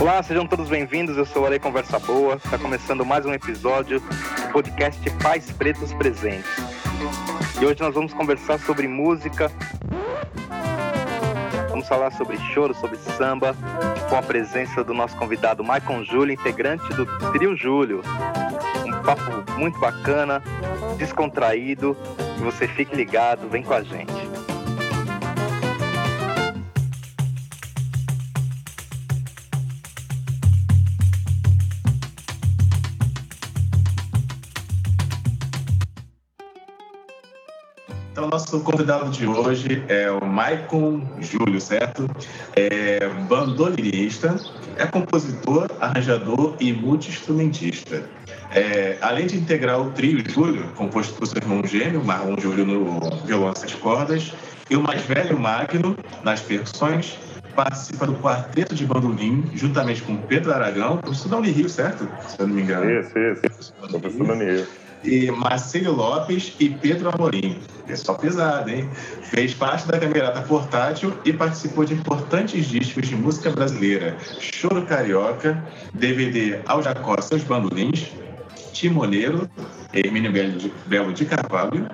Olá, sejam todos bem-vindos. Eu sou o Arei Conversa Boa. Está começando mais um episódio do podcast Pais Pretos Presentes. E hoje nós vamos conversar sobre música. Vamos falar sobre choro, sobre samba, com a presença do nosso convidado Maicon Júlio, integrante do Trio Júlio. Um papo muito bacana, descontraído. Você fique ligado, vem com a gente. Nosso convidado de hoje é o Maicon Júlio, certo? É bandolinista, é compositor, arranjador e multi-instrumentista. É, além de integrar o trio Júlio, composto por seu irmão gêmeo, Marlon Júlio no violão sete cordas, e o mais velho Magno nas percussões, participa do quarteto de bandolim, juntamente com Pedro Aragão, professor da Unirio, certo? Se eu não me engano. Isso, isso. Professor da Unirio e Marcelo Lopes e Pedro Amorim. Pessoal pesado, hein? Fez parte da Camerata Portátil e participou de importantes discos de música brasileira. Choro Carioca, DVD Ao Jacó Seus Bandolins, Timoneiro, Hermínio Belo de, Carvalho,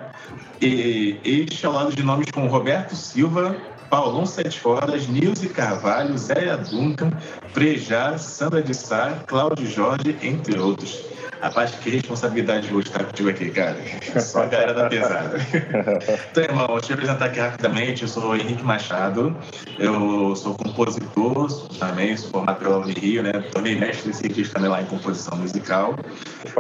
e este ao lado de nomes como Roberto Silva, Paulão Sete Cordas, Nilce Carvalho, Zéia Duncan, Frejá, Sandra de Sá, Cláudio Jorge, entre outros. Rapaz, que responsabilidade hoje estar contigo aqui, cara. Só a galera da pesada. Então, irmão, deixa eu apresentar aqui rapidamente. Eu sou Henrique Machado. Eu sou compositor também, sou formado pela Unirio, né? Também mestre cientista também lá em composição musical.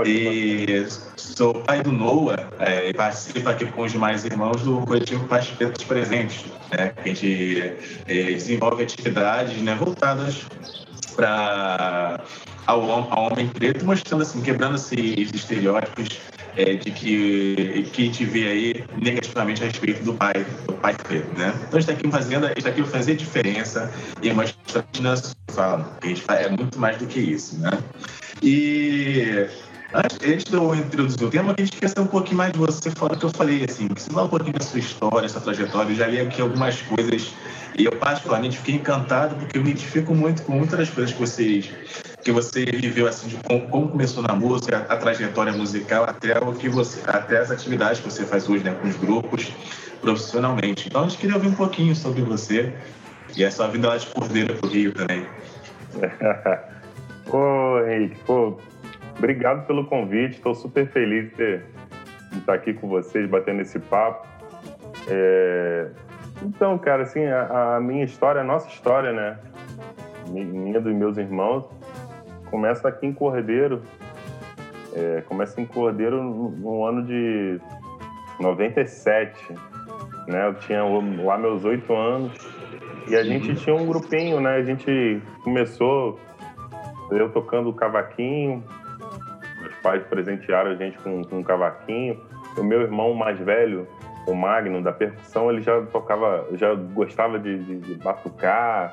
E sou pai do Noah é, e participo aqui com os demais irmãos do coletivo Pais Pretos Presentes, né? Que a gente é, desenvolve atividades né, voltadas para ao, ao, homem preto, mostrando assim, quebrando esses estereótipos é, de que, que a gente vê aí negativamente a respeito do pai, do pai preto, né? Então está aqui fazendo, está aqui fazer diferença e nós falamos, que a gente faz, é muito mais do que isso, né? E Antes, de eu introduzir o tema, a gente quer saber um pouquinho mais de você, fora do que eu falei, assim, ensinar um pouquinho da sua história, sua trajetória. Eu já li aqui algumas coisas e eu, particularmente, fiquei encantado porque eu me identifico muito com muitas das coisas que vocês que você viveu assim de como, como, começou na música, a trajetória musical até o que você, até as atividades que você faz hoje, né, com os grupos, profissionalmente. Então a gente queria ouvir um pouquinho sobre você e a sua vinda lá de Cordeiro para o Rio também. Ô, Henrique, pô, obrigado pelo convite. Estou super feliz de, ter, de, estar aqui com vocês, batendo esse papo. É... Então, cara, assim, a, a minha história, a nossa história, né? Minha dos meus irmãos, começa aqui em Cordeiro. É, começa em Cordeiro no, no, ano de 97. Né? Eu tinha lá meus oito anos. E a gente tinha um grupinho, né? A gente começou, eu tocando cavaquinho. Pais presentearam a gente com, com um cavaquinho. O meu irmão mais velho, o Magno, da percussão, ele já tocava, já gostava de, de, de batucar,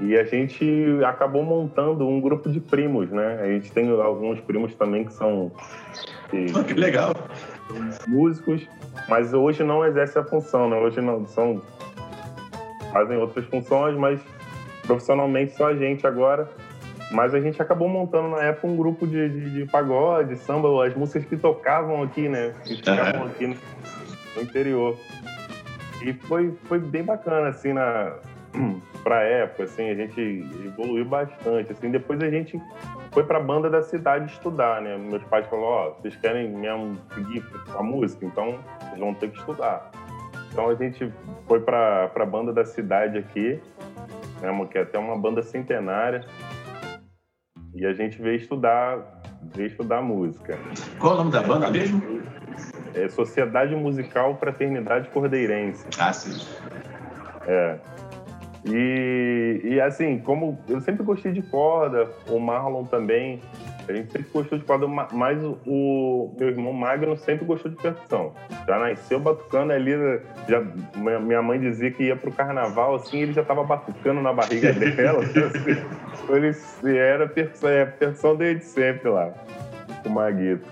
e a gente acabou montando um grupo de primos, né? A gente tem alguns primos também que são. Que, oh, que legal! Músicos, mas hoje não exerce a função, né? Hoje não são. fazem outras funções, mas profissionalmente só a gente agora. Mas a gente acabou montando na época um grupo de, de, de pagode, samba, as músicas que tocavam aqui, né? Que tocavam aqui no, no interior. E foi, foi bem bacana, assim, na, para época, assim, a gente evoluiu bastante, assim, depois a gente foi para a banda da cidade estudar, né? Meus pais falaram, ó, oh, vocês querem mesmo seguir a música, então vocês vão ter que estudar. Então a gente foi para a banda da cidade aqui, né, que é até uma banda centenária, e a gente veio estudar, veio estudar música. Qual é o nome da banda mesmo? É Sociedade Musical Fraternidade Cordeirense. Ah, sim. É. E, e assim, como eu sempre gostei de corda, o Marlon também, A gente sempre gostou de corda, mas o, meu irmão Magno sempre gostou de percussão. Já nasceu batucando ali, já, minha mãe dizia que ia pro carnaval, assim, ele já tava batucando na barriga dela. assim, ele era percussão, é, percussão desde sempre lá, o Maguito.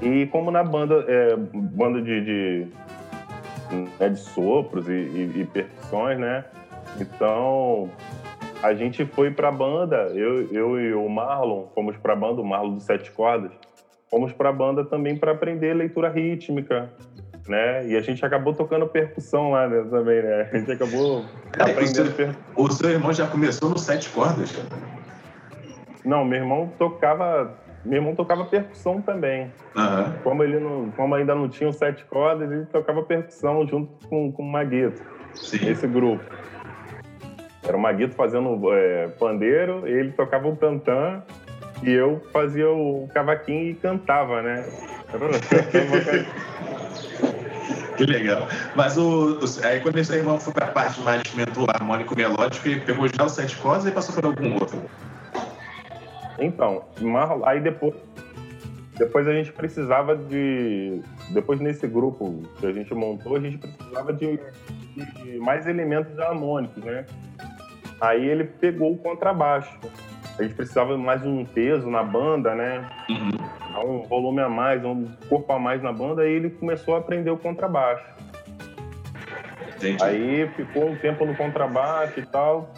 E como na banda, é, banda de, de, né, de sopros e, e, e percussões, né? Então, a gente foi para a banda, eu, eu e o Marlon fomos para a banda, o Marlon dos Sete Cordas, fomos para a banda também para aprender leitura rítmica, né? E a gente acabou tocando percussão lá né, também, né? A gente acabou é, aprendendo. O seu, o seu irmão já começou no Sete Cordas? Não, meu irmão tocava meu irmão tocava percussão também. Uhum. Como ele não, como ainda não tinha sete cordas, ele tocava percussão junto com, com o Maguito, Sim. esse grupo. Era o Maguito fazendo é, pandeiro, ele tocava o tantã e eu fazia o cavaquinho e cantava, né? que legal. Mas o, o, aí quando esse irmão foi para a parte mais instrumental, harmônico melódico, ele pegou já o sete cordas e passou por algum outro? Então, aí depois, depois a gente precisava de. Depois nesse grupo que a gente montou, a gente precisava de, de mais elementos harmônicos, né? Aí ele pegou o contrabaixo. A gente precisava mais de um peso na banda, né? Uhum. Um volume a mais, um corpo a mais na banda, aí ele começou a aprender o contrabaixo. Entendi. Aí ficou um tempo no contrabaixo e tal.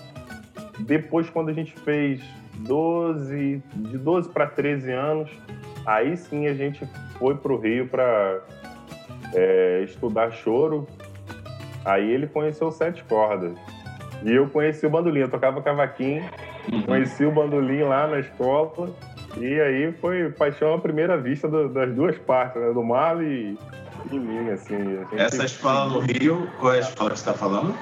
Depois, quando a gente fez 12, de 12 para 13 anos, aí sim a gente foi para o Rio para é, estudar choro. Aí ele conheceu sete cordas. E eu conheci o bandolim, eu tocava cavaquinho, uhum. conheci o bandolim lá na escola, e aí foi paixão à primeira vista do, das duas partes, né? do Marlon e, e mim, assim. Essa escola no Rio, qual é a escola que você está falando?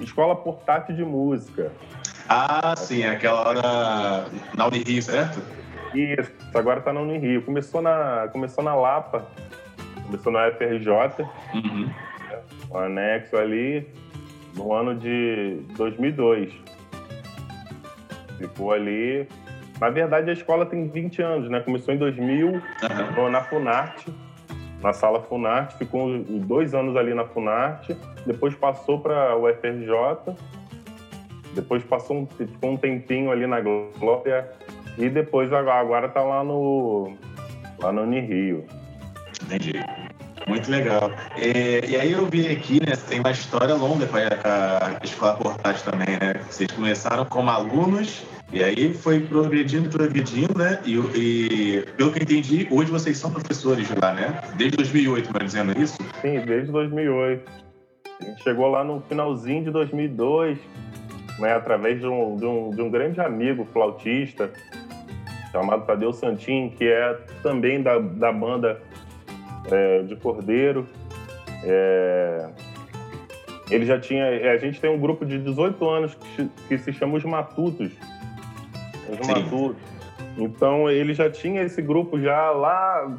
Escola Portátil de Música. Ah, sim, aquela hora na Unirio, certo? Isso, agora está na Unirio. Começou na, começou na Lapa, começou na FRJ, uhum. o anexo ali, no ano de 2002. Ficou ali. Na verdade, a escola tem 20 anos, né? Começou em 2000, uhum. na Funarte, na sala Funarte, ficou dois anos ali na Funarte, depois passou para o FRJ, depois passou um, ficou um tempinho ali na Glória e depois agora está lá no lá no Unirio. Entendi. Muito legal. E, e, aí eu vi aqui, né, tem uma história longa com a, a Escola Portátil também, né? Vocês começaram como alunos e aí foi progredindo, progredindo, né? E, e, pelo que eu entendi, hoje vocês são professores lá, né? Desde 2008, vai dizendo isso? Sim, desde 2008. A gente chegou lá no finalzinho de 2002, né, através de um, de, um, de um grande amigo flautista chamado Tadeu Santin, que é também da, da banda é, de Cordeiro. É, ele já tinha. A gente tem um grupo de 18 anos que, que se chama Os Matutos. Os Sim. Matutos. Então ele já tinha esse grupo já lá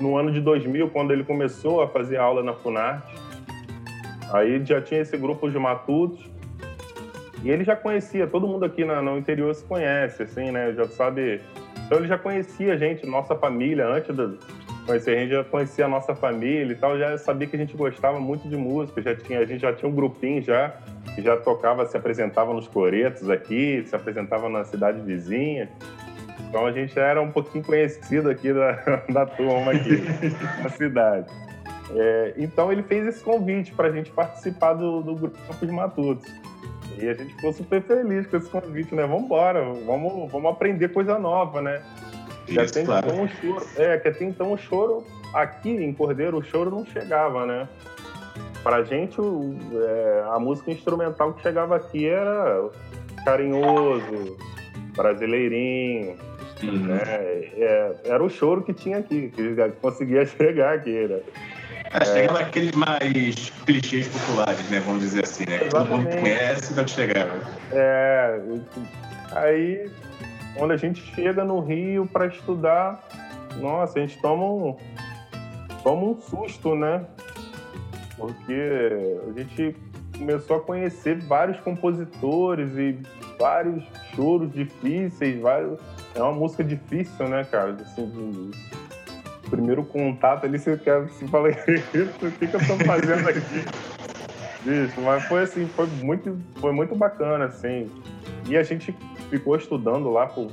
no ano de 2000, quando ele começou a fazer aula na Funarte. Aí já tinha esse grupo de matutos. E ele já conhecia, todo mundo aqui no, no interior se conhece, assim, né? Já sabe. Então ele já conhecia a gente, nossa família, antes de conhecer a gente, já conhecia a nossa família e tal, já sabia que a gente gostava muito de música, já tinha, a gente já tinha um grupinho já, que já tocava, se apresentava nos coretos aqui, se apresentava na cidade vizinha. Então a gente era um pouquinho conhecido aqui da, da turma aqui, na cidade. É, então ele fez esse convite para a gente participar do, do grupo de matutos. E a gente ficou super feliz com esse convite, né? Vamos embora, vamos, vamos aprender coisa nova, né? Isso, tem claro. então o choro. É, que até então o choro, aqui em Cordeiro, o choro não chegava, né? Pra gente, o, é, a música instrumental que chegava aqui era carinhoso, brasileirinho, Uhum. né? É, era o choro que tinha aqui, que conseguia chegar aqui, né? Acho que é aqueles mais clichês populares, né? Vamos dizer assim, né? Que todo mundo Exatamente. conhece quando chegava. É, aí quando a gente chega no Rio para estudar, nossa, a gente toma um, toma um susto, né? Porque a gente começou a conhecer vários compositores e vários choros difíceis, vários, é uma música difícil, né, cara? Assim, o primeiro contato ali, você quer, você fala, o que, que eu tô fazendo aqui? Bicho, mas foi assim, foi muito, foi muito bacana, assim. E a gente ficou estudando lá por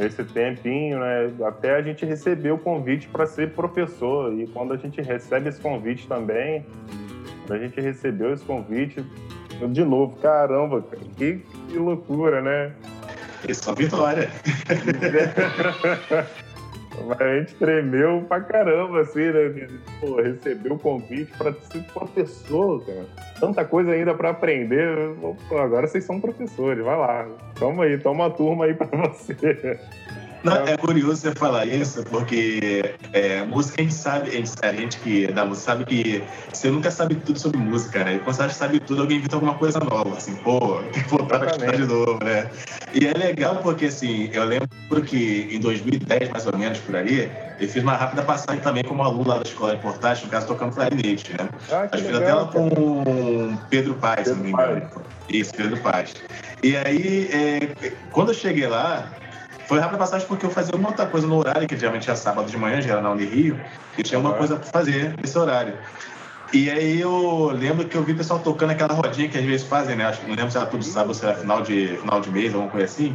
esse tempinho, né? Até a gente receber o convite para ser professor. E quando a gente recebe esse convite também, a gente recebeu esse convite, de novo, caramba, que, que loucura, né? É só vitória. A gente tremeu pra caramba, assim, né? Pô, recebeu o convite para ser professor, cara. Tanta coisa ainda para aprender. Pô, agora vocês são professores, vai lá. Toma aí, toma uma turma aí para você. Não, é curioso você falar isso, porque é, música a gente sabe, a gente, a gente que é da música sabe que você nunca sabe tudo sobre música, né? E quando você sabe tudo, alguém inventa alguma coisa nova, assim, pô, tem que voltar pra estudar de novo, né? E é legal porque, assim, eu lembro que em 2010, mais ou menos, por aí, eu fiz uma rápida passagem também como aluno lá da escola de portagem, no caso, tocando clarinete, né? Ah, que Acho que legal, até lá cara. com Pedro Paes, se não me engano. Pedro Isso, Pedro Paes. E aí, é, quando eu cheguei lá, foi rápida passagem porque eu fazia uma outra coisa no horário, que geralmente é sábado de manhã, já era na Unirio, e tinha uma coisa para fazer nesse horário. E aí eu lembro que eu vi o pessoal tocando aquela rodinha que às vezes fazem, né? Acho que não lembro se era tudo sábado ou se era final de, final de mês, alguma coisa assim.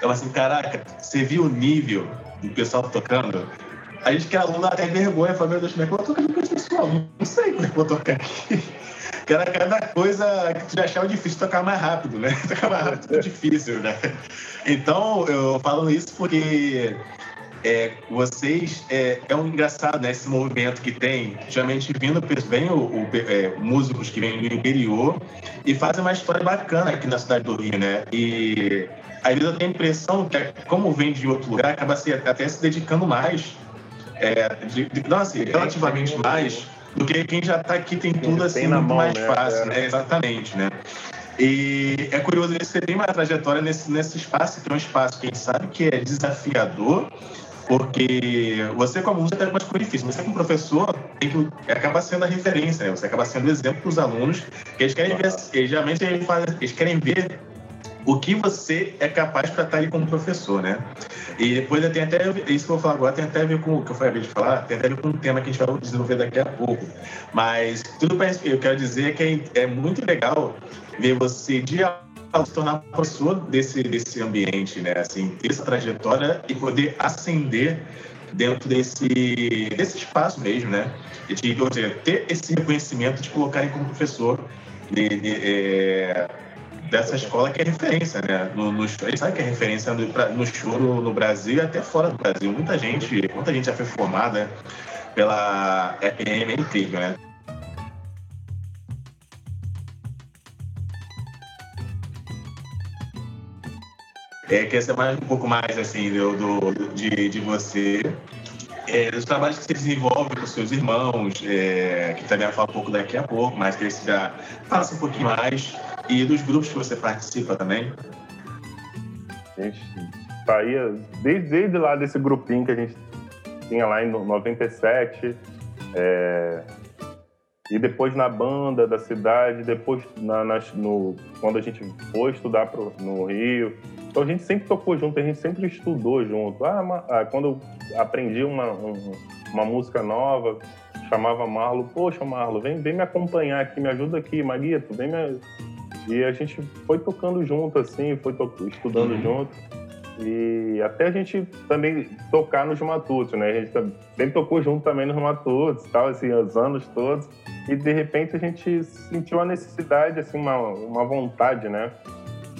Eu assim, caraca, você viu o nível do pessoal tocando? A gente que é aluno até vergonha, fala, meu Deus, como é que eu vou tocar com esse pessoal? Não sei como é que eu vou tocar aqui. Que era cada coisa que tu achava difícil tocar mais rápido, né? Tocar mais rápido é difícil, né? Então, eu falo isso porque é, vocês é, é um engraçado né, esse movimento que tem geralmente vindo vem o, o, é, músicos que vêm do interior e fazem uma história bacana aqui na cidade do Rio né e às vezes eu tenho a impressão que como vem de outro lugar acaba se, até se dedicando mais é, de, de, não, assim, relativamente mais do que quem já está aqui tem tudo assim tem na muito mão, mais né? fácil É. né exatamente né e é curioso você tem uma trajetória nesse, nesse espaço, que é um espaço que a gente sabe que é desafiador, porque você como aluno tem algumas coisas difíceis, você como professor tem que acaba sendo a referência, né? você acaba sendo o exemplo para os alunos, que eles querem ver, eles, geralmente eles, fazem, eles querem ver o que você é capaz para estar ali como professor, né? E depois tem até, isso que eu vou falar agora tem até a ver com o que eu falei de falar, tem até a ver com um tema que a gente vai desenvolver daqui a pouco. Mas tudo para eu quero dizer que é, é muito legal ver você de se tornar professor desse, desse ambiente, né? Assim, ter essa trajetória e poder ascender dentro desse, desse espaço mesmo, né? De, ter esse reconhecimento de colocarem como professor de, de, é, dessa escola que é referência, né? No, no, sabe que é referência no, no choro no Brasil e até fora do Brasil. Muita gente, muita gente já foi formada pela EPM, é incrível, né? É, quer saber mais, um pouco mais assim do, do- de, de você, é, dos trabalhos que você desenvolve com seus irmãos, é, que também vai falar um pouco daqui a pouco, mas que você já faça um pouquinho mais, e dos grupos que você participa também. A gente saía desde, desde lá desse grupinho que a gente tinha lá em no- 97, é, e depois na banda da cidade, depois na, no, quando a gente foi estudar pro, no Rio. Então a gente sempre tocou junto, a gente sempre estudou junto. Ah, ah, quando eu aprendi uma, um- uma música nova, chamava Marlo, poxa Marlo, vem, vem me acompanhar aqui, me ajuda aqui, Maguito, vem me... E a gente foi tocando junto, assim, foi estudando Uhum. junto. E até a gente também tocar nos matutos, né? A gente tam- sempre tocou junto também nos matutos, tal, assim, os anos todos. E de repente a gente sentiu a necessidade, assim, uma, uma vontade, né?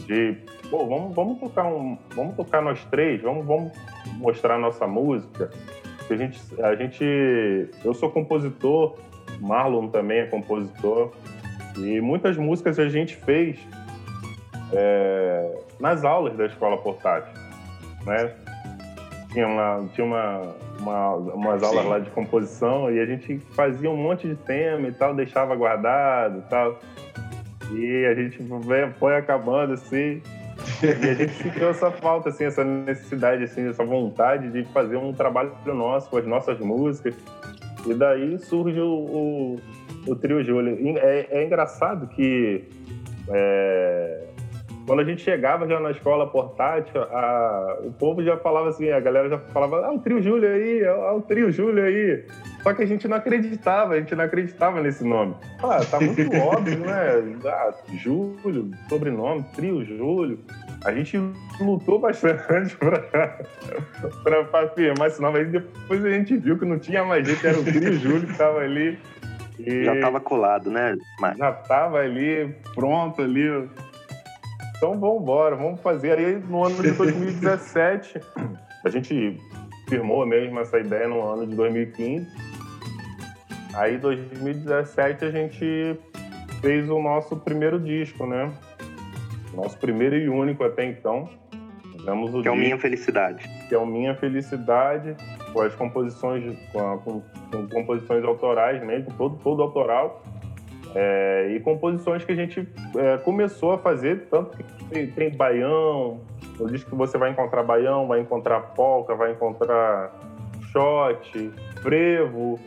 De, pô, vamos, vamos tocar um, vamos tocar nós três, vamos, vamos mostrar nossa música. A gente, a gente, eu sou compositor, Marlon também é compositor. E muitas músicas a gente fez é, nas aulas da escola portátil, né? Tinha, uma, tinha uma, uma- umas aulas Sim. lá de composição e a gente fazia um monte de tema e tal, deixava guardado e tal. E a gente foi- acabando assim. E a gente sentiu essa falta, assim, essa necessidade, assim, essa vontade de fazer um trabalho nosso com as nossas músicas. E daí surge o, o, o Trio Júlio. É, é engraçado que é, quando a gente chegava já na escola portátil, a, o povo já falava assim, a galera já falava, ah, o trio Júlio aí, ah, o trio Júlio aí. Só que a gente não acreditava, a gente não acreditava nesse nome. Ah, tá muito óbvio, né? Ah, Júlio, sobrenome, trio Júlio. A gente lutou bastante para afirmar esse nome. Aí depois a gente viu que não tinha mais jeito, era o trio Júlio que estava ali. E já estava colado, né, Marcos? Já estava ali, pronto ali. Então vamos embora, vamos fazer. Aí no ano de 2017, a gente firmou mesmo essa ideia no ano de 2015. Aí em 2017 a gente fez o nosso primeiro disco, né? Nosso primeiro e único até então. Fizemos o que é o Minha Felicidade. Que é o Minha Felicidade, com as composições, com, com, com composições autorais mesmo, todo, todo autoral. É, e composições que a gente é, começou a fazer, tanto que tem, tem baião, no disco que você vai encontrar baião, vai encontrar polca, vai encontrar shot, frevo.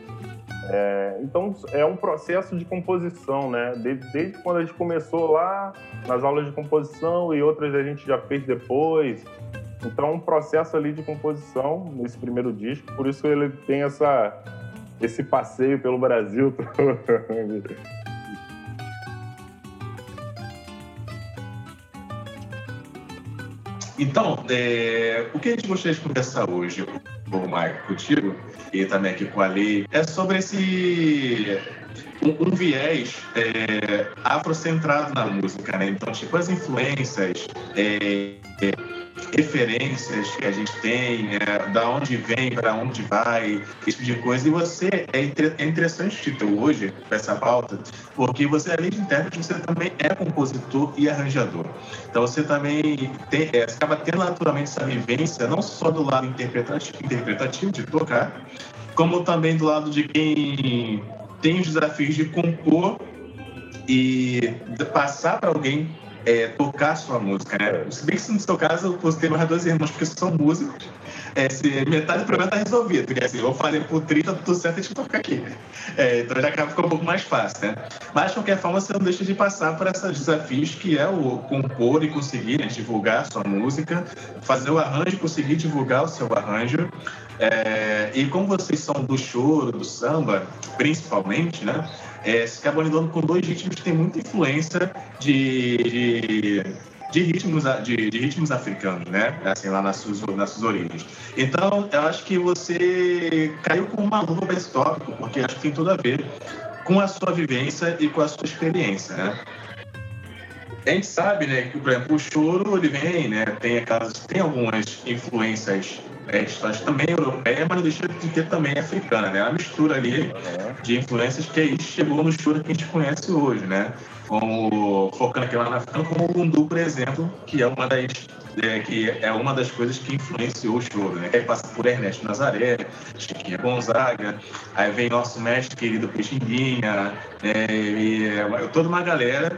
É, então é um processo de composição, né? Desde, desde, quando a gente começou lá nas aulas de composição e outras a gente já fez depois. Então um processo ali de composição nesse primeiro disco, por isso ele tem essa esse passeio pelo Brasil Então, é, o que a gente gostaria de conversar hoje, Marco, contigo, e também aqui com a Lei, é sobre esse um, um viés é, afrocentrado na música, né? Então, tipo, as influências, é, referências que a gente tem, né? da onde vem, para onde vai, esse tipo de coisa. E você, é, é interessante o título hoje, para essa pauta, porque você, além de intérprete, você também é compositor e arranjador. Então, você também tem, é, acaba tendo naturalmente essa vivência, não só do lado interpretativo, interpretativo de tocar, como também do lado de quem tem os desafios de compor e passar para alguém é, tocar sua música, né? Se bem que no seu caso você tem mais dois irmãos que são músicos, é, metade do problema está resolvido, porque assim, eu falei por 30, tudo certo, a gente tocar aqui. É, então já acaba ficando um pouco mais fácil, né? Mas de qualquer forma, você não deixa de passar por esses desafios que é o compor e conseguir né, divulgar sua música, fazer o arranjo, conseguir divulgar o seu arranjo. É, e como vocês são do choro, do samba, principalmente, né? É, se lidando com dois ritmos que têm muita influência de, de, de ritmos, de, de, ritmos africanos, né? Assim, lá nas suas, nas suas origens. Então, eu acho que você caiu com uma luva para esse tópico, porque acho que tem tudo a ver com a sua vivência e com a sua experiência, né? A gente sabe, né, que, por exemplo, o choro, ele vem, né, tem aquelas, tem algumas influências é, história também europeia, mas não deixa de ter também africana, né? A mistura ali de influências que aí chegou no choro que a gente conhece hoje, né? Como, focando aqui lá na África, como o Bundu, por exemplo, que é uma das é, que é uma das coisas que influenciou o choro, né? Aí passa por Ernesto Nazaré, Chiquinha Gonzaga, aí vem nosso mestre querido Peixinguinha, é, e, é, toda uma galera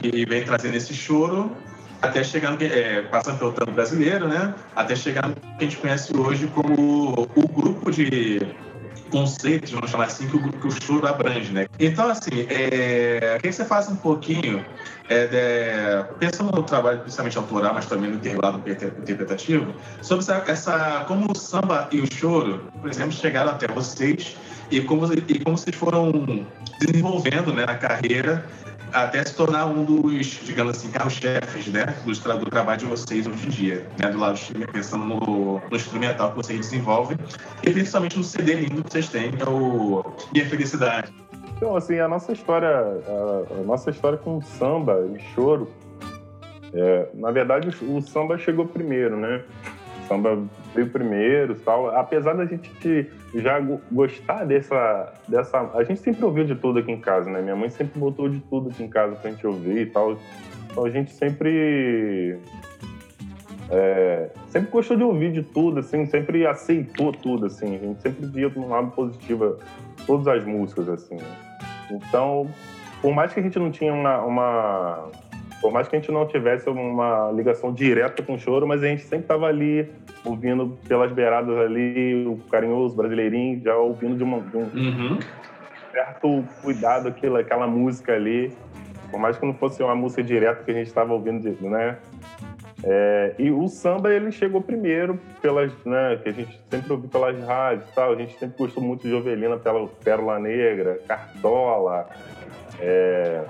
que vem trazendo esse choro até que, é, passando pelo tanto brasileiro, né? Até chegar no que a gente conhece hoje como o grupo de conceitos, vamos chamar assim, que o, que o choro abrange, né? Então, assim, é, queria que você faça um pouquinho, é, de, pensando no trabalho principalmente autoral, mas também no intervalo interpretativo, sobre essa, essa, como o samba e o choro, por exemplo, chegaram até vocês e como, e como vocês foram desenvolvendo né, na carreira até se tornar um dos, digamos assim, carros-chefes, né, do, do, trabalho de vocês hoje em dia, né, do lado pensando no, no, instrumental que vocês desenvolvem e principalmente no CD lindo que vocês têm, que é o Minha Felicidade. Então, assim, a nossa história, a, a nossa história com samba e choro, é, na verdade, o, o samba chegou primeiro, né? Samba veio primeiro tal. Apesar da gente já gostar dessa, dessa. A gente sempre ouviu de tudo aqui em casa, né? Minha mãe sempre botou de tudo aqui em casa pra gente ouvir e tal. Então a gente sempre. É, sempre gostou de ouvir de tudo, assim, sempre aceitou tudo, assim. A gente sempre via de um lado positivo todas as músicas, assim. Né? Então, por mais que a gente não tinha uma, uma por mais que a gente não tivesse uma ligação direta com o choro, mas a gente sempre estava ali, ouvindo pelas beiradas ali, o carinhoso brasileirinho, já ouvindo de, uma, de um uhum. certo cuidado aquilo, aquela música ali. Por mais que não fosse uma música direta que a gente estava ouvindo, né? É, e o samba ele chegou primeiro pelas, né, que a gente sempre ouviu pelas rádios, tal. A gente sempre gostou muito de Ovelina, pela Pérola Negra, Cartola. É,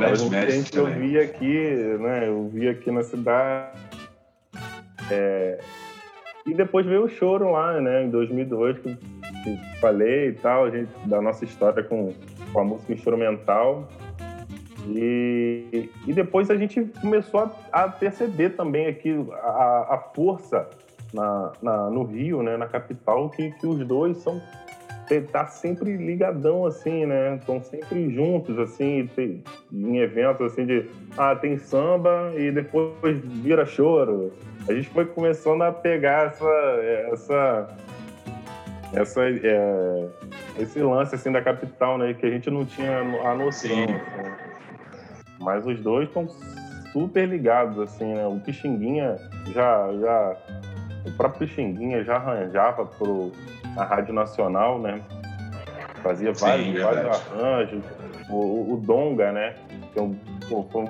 Grande a mestre gente também. ouvia aqui, né? Eu via aqui na cidade. É, e depois veio o choro lá, né? Em 2002 que que falei e tal, a gente da nossa história com, com a música instrumental. E, e depois a gente começou a, a perceber também aqui a, a força na, na- no Rio, né, na capital, que, que os dois são tá sempre ligadão assim, né? Estão sempre juntos assim, em eventos assim de ah, tem samba e depois vira choro. A gente foi começando a pegar essa essa essa é, esse lance assim da capital, né, que a gente não tinha a noção. Sim. assim. Mas os dois estão super ligados assim, né? O Pixinguinha já já o próprio Pixinguinha já arranjava pro a Rádio Nacional, né? Fazia Sim, vários, verdade. vários arranjos. O, o- Donga, né? Que é um, foi um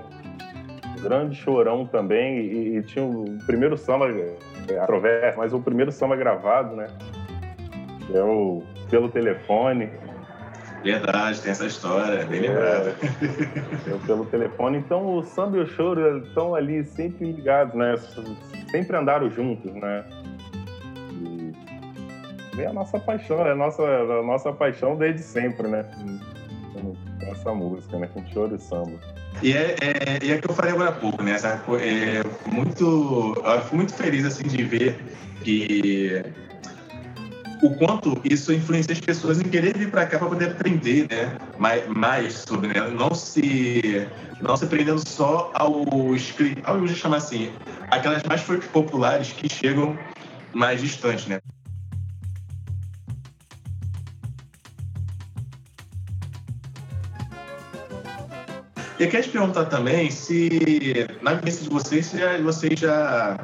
grande chorão também. E, e tinha o primeiro samba, é, a Trovessa, mas o primeiro samba gravado, né? Que é o Pelo Telefone. Verdade, tem essa história, bem É. lembrada. É o Pelo Telefone. Então o samba e o choro estão ali sempre ligados, né? Sempre andaram juntos, né? E é a nossa paixão, é a nossa, a nossa paixão desde sempre, né? Essa música, né? Com choro e samba. E é, é, é que eu falei agora há pouco, né? Essa, é, muito, eu fico muito feliz assim, de ver que o quanto isso influencia as pessoas em querer vir para cá para poder aprender, né? Mais, mais sobre, né? Não se, não se prendendo só ao escrito, ao eu chamar assim, aquelas mais populares que chegam mais distantes, né? E eu queria te perguntar também se, na vivência de vocês, se vocês já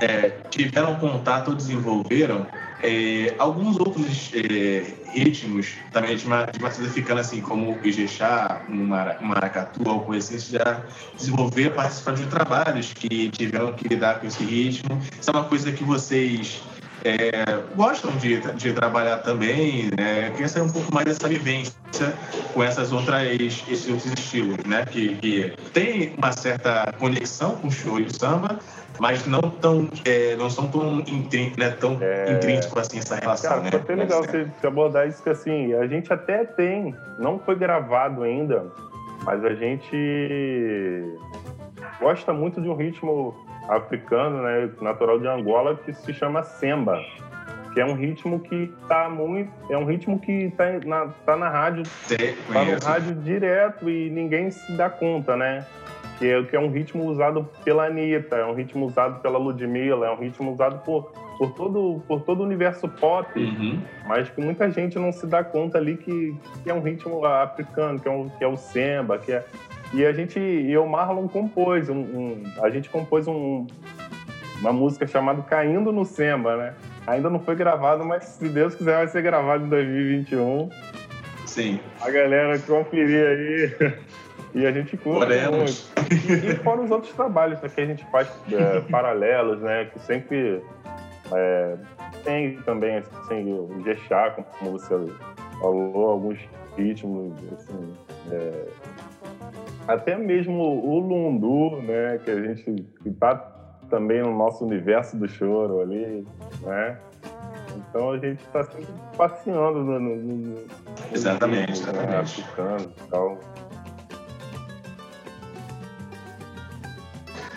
é, tiveram contato ou desenvolveram é, alguns outros é, ritmos também de, de matriz africana, assim, como o Ijexá, o mara- o maracatu, alguma coisa assim, já desenvolveram, participaram de trabalhos que tiveram que lidar com esse ritmo. Isso é uma coisa que vocês é, gostam de, de trabalhar também, né? Queria saber um pouco mais dessa vivência com essas outras, esses outros estilos, né? Que, que tem uma certa conexão com o show e o samba, mas não tão, é, não são tão, intrin, né, tão É. intrínseco assim essa relação, Cara, né? foi até legal você abordar isso, que assim, a gente até tem, não foi gravado ainda, mas a gente gosta muito de um ritmo africano, né, natural de Angola, que se chama semba, que é um ritmo que tá muito, é um ritmo que tá na, tá na rádio tá no rádio direto e ninguém se dá conta, né? Que é, que é um ritmo usado pela Anitta, é um ritmo usado pela Ludmilla, é um ritmo usado por, por, todo, por todo o universo pop, Uhum. mas que muita gente não se dá conta ali que, que é um ritmo africano, que é, um, que é o samba, que é... E a gente, e o Marlon compôs, um, um- a gente compôs um, uma música chamada Caindo no Samba, né? Ainda não foi gravado, mas se Deus quiser vai ser gravado em 2021 Sim, a galera conferir aí. E a gente curte Oremos. muito. E, e fora os outros trabalhos né, que a gente faz é, paralelos, né? Que sempre é, tem também, assim, o Gechá, como você falou, alguns ritmos, assim, é, até mesmo o Lundu, né? Que a gente que tá também no nosso universo do choro ali, né? Então a gente está sempre passeando no, no, no, no Exatamente, né, exatamente. africano e tal.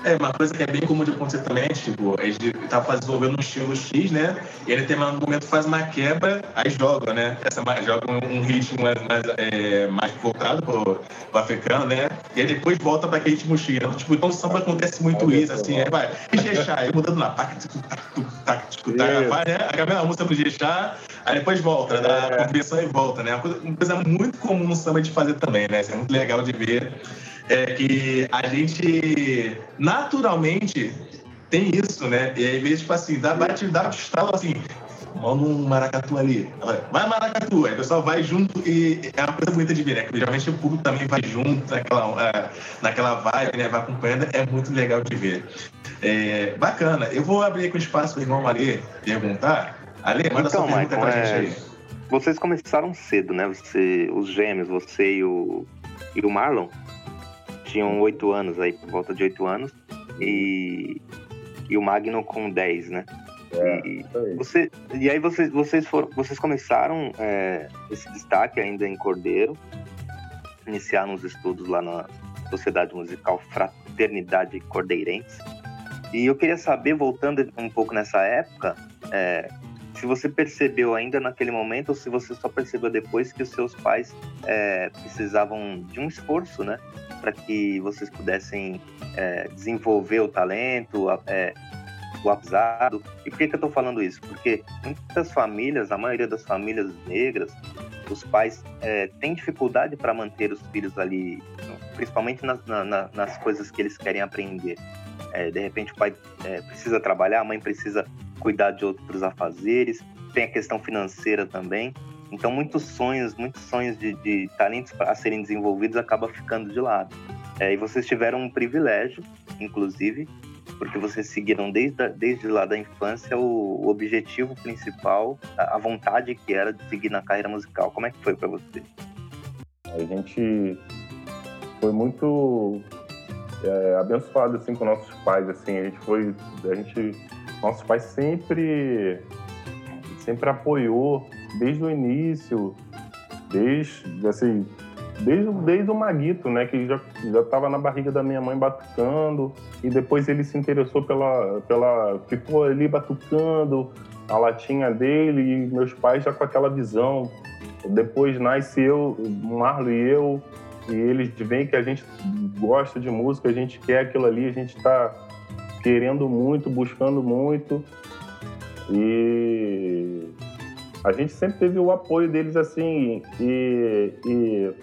É, uma coisa que é bem comum de acontecer também, tipo, a gente tá desenvolvendo um estilo X, né? E ele tem um momento faz uma quebra, aí joga, né? Essa mais- joga um, ritmo mais, mais, é, mais voltado pro, pro africano, né? E aí depois volta para aquele ritmo X. Então, tipo, então o samba acontece muito Olha isso, assim, aí vai, e Jexá, aí mudando tac, Isso. vai, né? A música do Jexá, aí depois volta, dá É. a compreensão e volta, né? Uma coisa, uma coisa muito comum no samba de fazer também, né? Isso é muito legal de ver é que a gente naturalmente tem isso, né? E aí, vezes, tipo assim, dá, bate, dá estalo assim, manda um maracatu ali. Ela, vai maracatu. Aí o pessoal vai junto e é uma coisa bonita de ver, né? Porque geralmente o público também vai junto naquela, é, naquela vibe, né? Vai acompanhando, é muito legal de ver. É, bacana. Eu vou abrir aqui um espaço para o irmão Ali perguntar. Ali, manda então, sua pergunta Michael, pra é... gente aí. Vocês começaram cedo, né? Você, os gêmeos, você e o, e o Marlon, tinham oito anos aí, por volta de oito anos. E, e o Magno com 10, né? É, e, você, e aí vocês, vocês, foram, vocês começaram é, esse destaque ainda em Cordeiro, iniciaram os estudos lá na Sociedade Musical Fraternidade Cordeirense. E eu queria saber, voltando um pouco nessa época, é, se você percebeu ainda naquele momento ou se você só percebeu depois que os seus pais é, precisavam de um esforço, né? Para que vocês pudessem é, desenvolver o talento, é, o aprendizado. E por que, que eu estou falando isso? Porque muitas famílias, a maioria das famílias negras, os pais é, têm dificuldade para manter os filhos ali, principalmente nas, na, nas coisas que eles querem aprender. É, de repente o pai é, precisa trabalhar, a mãe precisa cuidar de outros afazeres, tem a questão financeira também. Então muitos sonhos, muitos sonhos de, de talentos a serem desenvolvidos acabam ficando de lado. É, e vocês tiveram um privilégio, inclusive, porque vocês seguiram desde, desde lá da infância o, o objetivo principal, a, a, vontade que era de seguir na carreira musical. Como é que foi para vocês? A gente foi muito é, abençoado assim com nossos pais, assim, a gente foi, a gente, nossos pais sempre, sempre apoiou desde o início, desde assim, desde, desde o Maguito, né, que já já estava na barriga da minha mãe batucando e depois ele se interessou pela, pela, ficou ali batucando a latinha dele e meus pais já com aquela visão. Depois nasce eu, Marlo e eu, e eles veem que a gente gosta de música, a gente quer aquilo ali, a gente está querendo muito, buscando muito. E a gente sempre teve o apoio deles assim. E, e,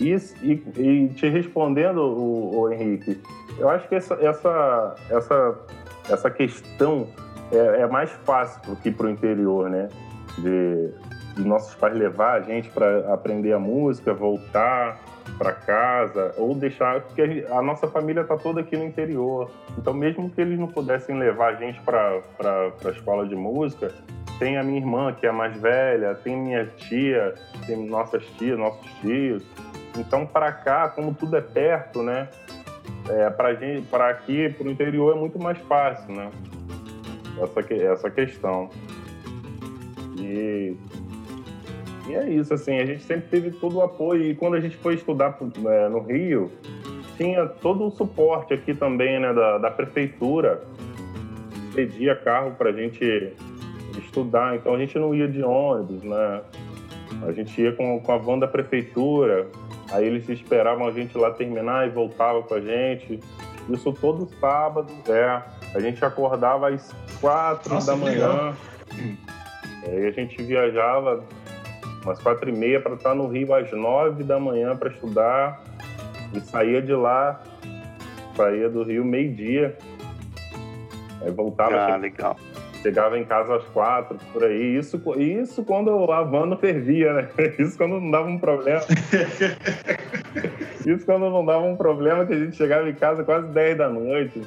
e, e te respondendo, o, o, Henrique, eu acho que essa, essa, essa, essa questão é, é mais fácil que para o interior, né? De, de nossos pais levar a gente para aprender a música, voltar para casa ou deixar porque a nossa família está toda aqui no interior. Então mesmo que eles não pudessem levar a gente para a escola de música, tem a minha irmã que é a mais velha, tem minha tia, tem nossas tias, nossos tios. Então para cá, como tudo é perto, né? É, para gente, para aqui, para o interior é muito mais fácil, né? Essa essa questão. E e é isso, assim, a gente sempre teve todo o apoio. E quando a gente foi estudar é, no Rio, tinha todo o suporte aqui também, né, da, da prefeitura. Pedia carro para a gente estudar, então a gente não ia de ônibus, né? A gente ia com, com a van da prefeitura, aí eles esperavam a gente lá terminar e voltava com a gente. Isso todo sábado, é. A gente acordava às quatro Nossa, da manhã. Aí a gente viajava umas quatro e meia para estar no Rio às nove da manhã para estudar e saía de lá, saía do Rio meio-dia, aí voltava. Ah, legal. Chegava em casa às quatro, por aí. Isso, isso quando a van não fervia, né? Isso quando não dava um problema. isso quando não dava um problema que a gente chegava em casa quase dez da noite.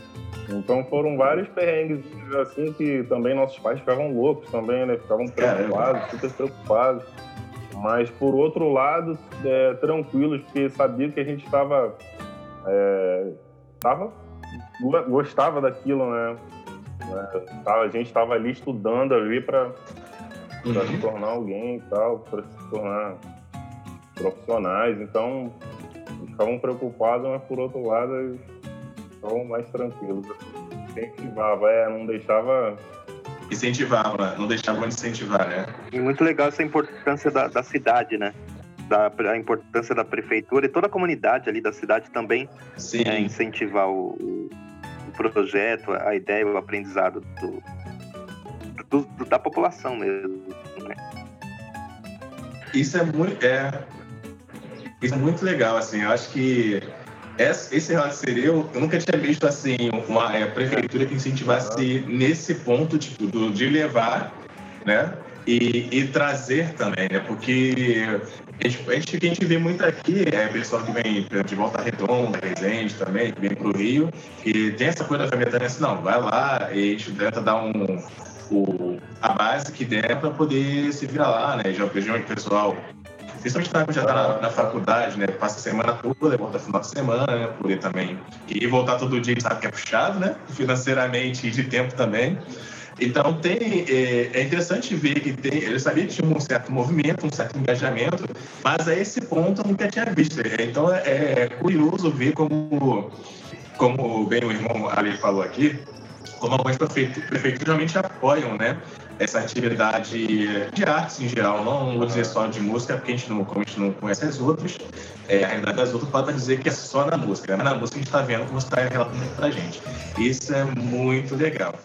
Então foram vários perrengues assim que também nossos pais ficavam loucos também, né? Ficavam preocupados, super preocupados mas por outro lado, é, tranquilos, porque sabia que a gente estava. É, tava, gostava daquilo, né? É, a gente estava ali estudando ali para uhum. se tornar alguém e tal, para se tornar profissionais. Então, eles ficavam preocupados, mas por outro lado, eles estavam mais tranquilos. Incentivava, é, não deixava incentivava, não deixava de incentivar, né? E muito legal essa importância da, da cidade, né? Da, a importância da prefeitura e toda a comunidade ali da cidade também é, incentivar o, o, projeto, a ideia, o aprendizado do, do, do, da população mesmo. Né? Isso é muito, é, isso é muito legal, assim. Eu acho que esse seria, eu, nunca tinha visto assim uma é, prefeitura que incentivasse nesse ponto tipo, do, de levar, né? E, e, trazer também, né? Porque a gente, a gente, vê muito aqui é pessoal que vem de Volta Redonda, Resende também, que vem para o Rio, e tem essa coisa da família assim, não, vai lá e a gente tenta dar um, o, a base que der para poder se virar lá, né? Já vejo o pessoal principalmente na já está na, na, faculdade, né? Passa a semana toda, volta final de semana, né? Poder também e voltar todo dia, sabe que é puxado, né? Financeiramente e de tempo também. Então tem é, é, interessante ver que tem, eu sabia que tinha um certo movimento, um certo engajamento, mas a esse ponto eu nunca tinha visto. Então é, é curioso ver como, como bem o irmão Ali falou aqui, como algumas prefeituras realmente apoiam, né? Essa atividade de artes em geral, não vou dizer só de música, porque a gente não, como a gente não conhece as outras, é, a realidade das outras pode dizer que é só na música, mas na música a gente está vendo como você está relatando para a gente. Isso é muito legal.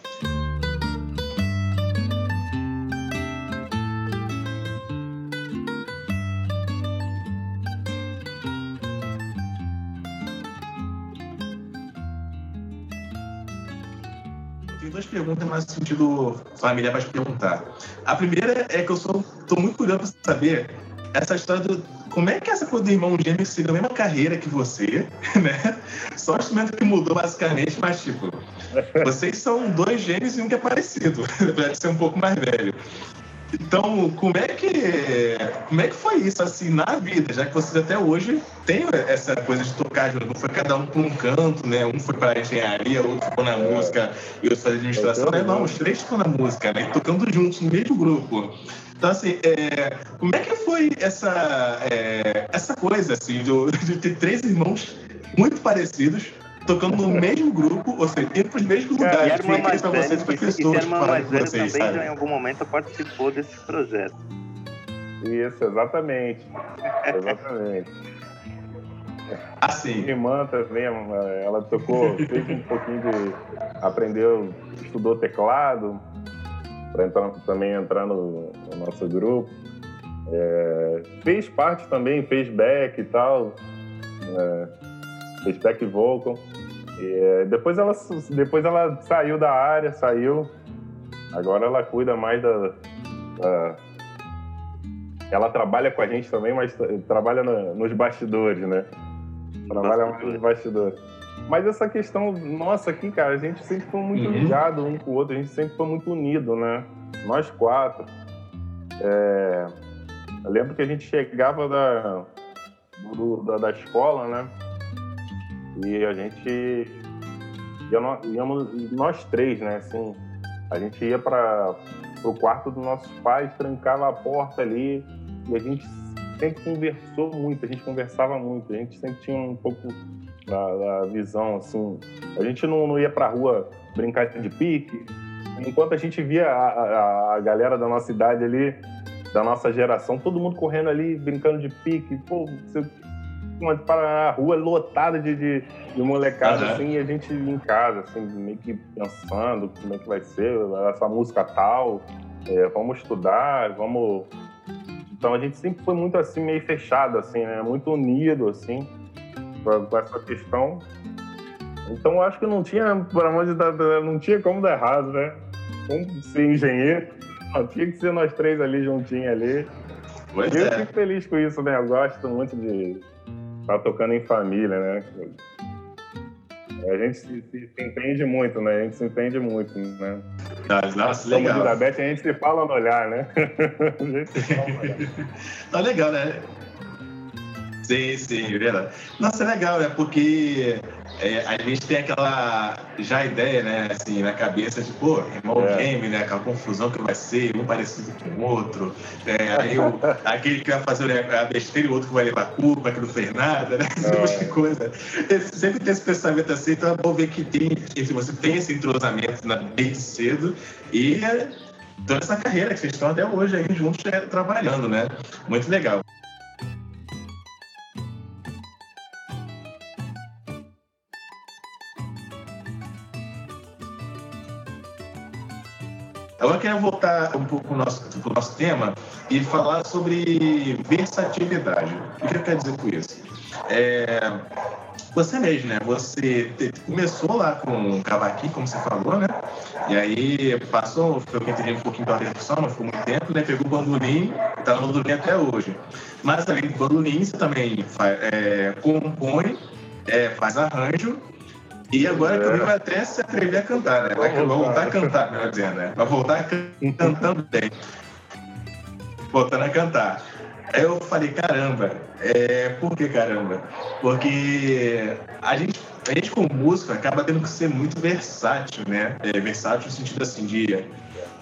Perguntas mais no sentido familiar para te perguntar. A primeira é que eu sou, tô muito curioso para saber essa história do como é que essa coisa do irmão gêmeo seguiu a mesma carreira que você, né? Só o instrumento que mudou basicamente, mas tipo, vocês são dois gêmeos e um que é parecido, apesar de ser um pouco mais velho. Então, como é que como é que foi isso assim na vida, já que vocês até hoje têm essa coisa de tocar não foi cada um para um canto, né? Um foi para engenharia, outro ficou na música e outro para administração, né? Não, os três estão na música, né? Tocando juntos no mesmo grupo. Então, assim, é, como é que foi essa, é, essa coisa, assim, de, de ter três irmãos muito parecidos, tocando no mesmo grupo, ou seja, indo para os mesmos lugares. E a irmã mais velha, vocês, professores, a irmã mais velha vocês, também já em algum momento participou desse projeto. Isso, exatamente. exatamente. Assim. Minha irmã também, ela tocou, fez um pouquinho de. aprendeu, estudou teclado, para entrar, também entrar no, no nosso grupo. É, fez parte também, fez back e tal. É, fez back vocal. E, depois, ela, depois ela saiu da área, saiu. Agora ela cuida mais da, da ela trabalha com a gente também, mas trabalha no, nos bastidores, né? Trabalha mais nos bastidores. Mas essa questão nossa aqui, cara, a gente sempre foi muito uhum. ligado um com o outro, a gente sempre foi muito unido, né? Nós quatro. É... Eu lembro que a gente chegava da, do, da, da escola, né? E a gente íamos, nós três, né? Assim, a gente ia para o quarto dos nossos pais, trancava a porta ali e a gente sempre conversou muito, a gente conversava muito, a gente sempre tinha um pouco da, da visão, assim. A gente não, não ia para a rua brincar de pique, enquanto a gente via a, a, a, galera da nossa idade ali, da nossa geração, todo mundo correndo ali, brincando de pique, pô, uma para a rua lotada de, de, de molecada, uhum. assim, e a gente em casa, assim, meio que pensando como é que vai ser, essa música tal, é, vamos estudar, vamos... Então a gente sempre foi muito assim, meio fechado, assim, né? Muito unido, assim, com essa questão. Então eu acho que não tinha, por amor de Deus, não tinha como dar errado, né? Como ser engenheiro, não, tinha que ser nós três ali juntinhos ali. Pois eu é. fico feliz com isso, né? Eu gosto muito de tá tocando em família, né? A gente se, se, se, entende muito, né? A gente se entende muito, né? Nossa, legal. Como da Beth, a gente se fala no olhar, né? a gente se fala no olhar. tá legal, né? Sim, sim, verdade. Nossa, é legal, né? Porque é, a gente tem aquela já ideia, né, assim, na cabeça de, pô, irmão é. game, né? Aquela confusão que vai ser, um parecido com o outro. É, aí o, aquele que vai fazer a besteira e o outro que vai levar a culpa, que não fez nada, né? Esse tipo de é. coisa. Sempre tem esse pensamento assim, então é bom ver que tem, que você tem esse entrosamento né, desde cedo e toda essa carreira que vocês estão até hoje aí juntos é, trabalhando, né? Muito legal. Agora eu quero voltar um pouco para o nosso, nosso tema e falar sobre versatilidade. O que eu quero dizer com isso? É, você mesmo, né? Você começou lá com o cavaquinho, como você falou, né? E aí passou, foi que entendi um pouquinho pela percussão, não ficou muito tempo, né? Pegou o bandolim, tá no bandolim até hoje. Mas além do bandolim, você também faz, é, compõe, é, faz arranjo e agora também vai até se atrever a cantar, né? Vai, vai voltar a cantar, melhor dizendo, né? Vai voltar cantando bem. Voltando a cantar. Aí eu falei, caramba, é, por que caramba? Porque a gente, a gente com música acaba tendo que ser muito versátil, né? É, versátil no sentido assim de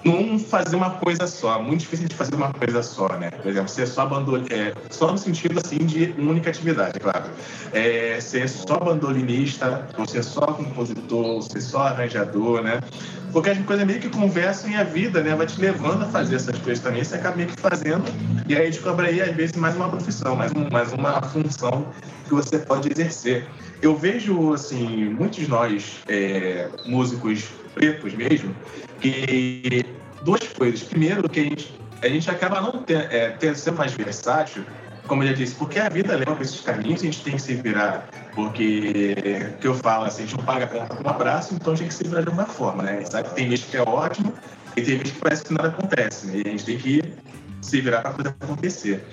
não fazer uma coisa só. Muito difícil de fazer uma coisa só, né? Por exemplo, ser só bandolim, é, só no sentido assim de única atividade, claro. É, ser só bandolinista, ou ser só compositor, ou ser só arranjador, né? Porque as coisas meio que conversam e a vida, né, vai te levando a fazer essas coisas também. Você acaba meio que fazendo e aí descobre aí, às vezes, mais uma profissão, mais, um, mais uma função que você pode exercer. Eu vejo, assim, muitos nós, é, músicos pretos mesmo, que duas coisas. Primeiro, que a gente, a gente acaba não ter, é, ter, sendo mais versátil, como eu já disse, porque a vida leva esses caminhos e a gente tem que se virar. Porque, que eu falo assim, a gente não paga com um abraço, então a gente tem que se virar de alguma forma, né? A gente sabe que tem vezes que é ótimo e tem vezes que parece que nada acontece, né? E a gente tem que se virar para poder acontecer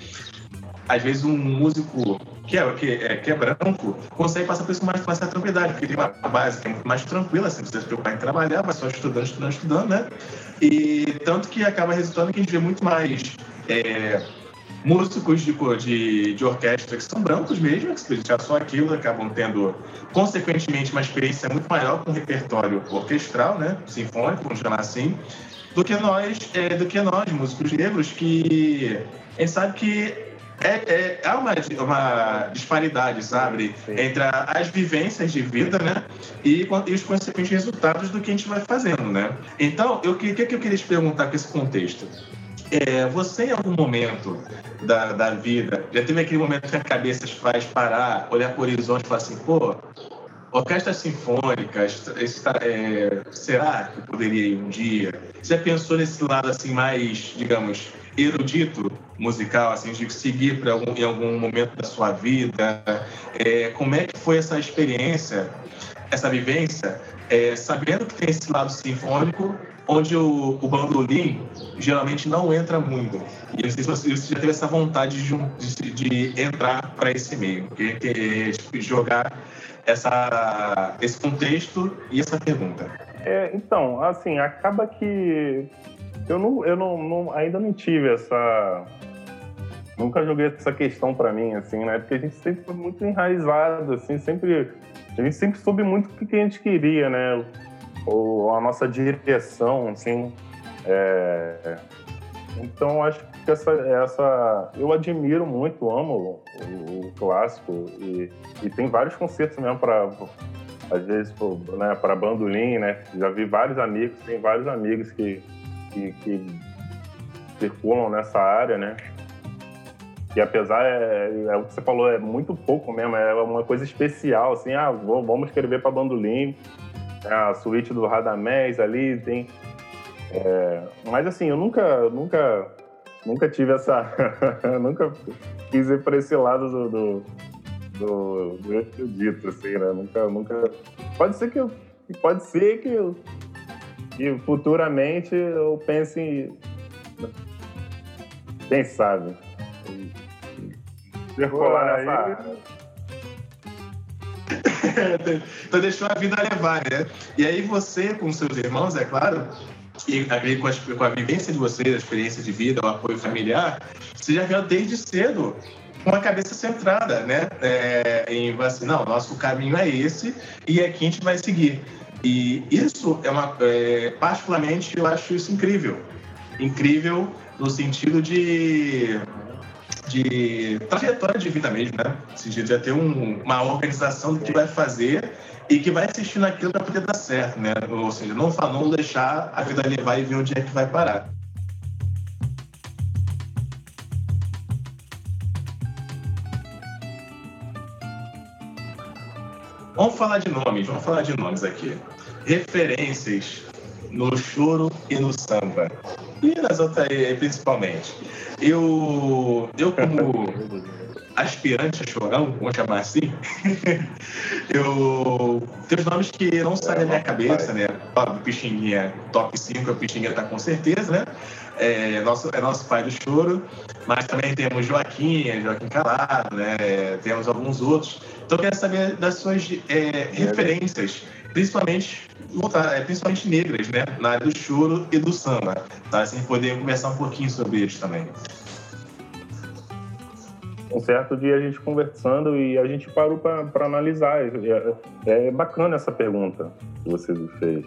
às vezes um músico que é, que, é, que é branco consegue passar por isso com mais, com tranquilidade, porque tem uma base que é muito mais tranquila, assim, você se preocupar em trabalhar, vai só estudando, estudando, estudando, né? E tanto que acaba resultando que a gente vê muito mais é, músicos de, de, de, orquestra que são brancos mesmo, que se dedicar só aquilo, acabam tendo, consequentemente, uma experiência muito maior com o repertório orquestral, né? Sinfônico, vamos chamar assim, do que nós, é, do que nós, músicos negros, que a gente sabe que é, é, há uma, uma disparidade, sabe, sim, entre as vivências de vida, né, e, e, os consequentes resultados do que a gente vai fazendo, né. Então, o que, que eu queria te perguntar com esse contexto? É, você, em algum momento da, da vida, já teve aquele momento que a cabeça faz parar, olhar para o horizonte e falar assim, pô, orquestra sinfônica, é, será que poderia ir um dia? Você já pensou nesse lado assim mais, digamos, erudito musical, assim, de seguir para algum, em algum momento da sua vida? É, como é que foi essa experiência, essa vivência, é, sabendo que tem esse lado sinfônico, onde o, o bandolim geralmente não entra muito. E eu não sei se você, já teve essa vontade de, de, de entrar para esse meio, que, que tipo, jogar essa, esse contexto e essa pergunta. É, então, assim, acaba que eu, não, eu não, não, ainda não tive essa. Nunca joguei essa questão para mim, assim, né? Porque a gente sempre foi muito enraizado, assim, sempre. A gente sempre soube muito o que a gente queria, né? Ou a nossa direção, assim. É... Então, acho que essa, essa. Eu admiro muito, amo o, o clássico. E, e tem vários concertos mesmo para às vezes né, para bandolim, né? Já vi vários amigos, tem vários amigos que que, que circulam nessa área, né? E apesar, é, é, o que você falou, é muito pouco mesmo, é uma coisa especial, assim, ah, vou, vamos escrever para bandolim, né, a suíte do Radamés ali, tem... É, mas assim, eu nunca, nunca, nunca tive essa... nunca quis ir para esse lado do, do, do, do erudito, assim, né? Nunca, nunca... Pode ser que eu... Pode ser que eu e futuramente eu pense em. Quem sabe? Circular aí. então deixou a vida levar, né? E aí você, com seus irmãos, é claro, e com a, com a vivência de vocês, a experiência de vida, o apoio familiar, você já veio desde cedo com a cabeça centrada, né? É, em assim, não, nosso caminho é esse e aqui a gente vai seguir. E isso é uma, é, particularmente, eu acho isso incrível. Incrível no sentido de, de trajetória de vida mesmo, né? No sentido de ter um, uma organização do que vai fazer e que vai assistir naquilo para poder dar certo, né? Ou seja, não, não deixar a vida levar e ver onde é que vai parar. Vamos falar de nomes, vamos falar de nomes aqui. Referências no choro e no samba. E nas outras principalmente. Eu, eu como aspirante a chorão, vamos chamar assim, eu tenho nomes que não saem da minha cabeça, né? Óbvio, Pixinguinha, top 5, a Pixinguinha tá com certeza, né? É nosso, é nosso pai do choro, mas também temos Joaquim, Joaquim Calado, né? Temos alguns outros. Então, eu quero saber das suas é, referências, principalmente, é, principalmente negras, né? Na área do choro e do samba, tá? Assim, poder conversar um pouquinho sobre eles também um certo dia a gente conversando e a gente parou para analisar. É, é, bacana essa pergunta que você fez,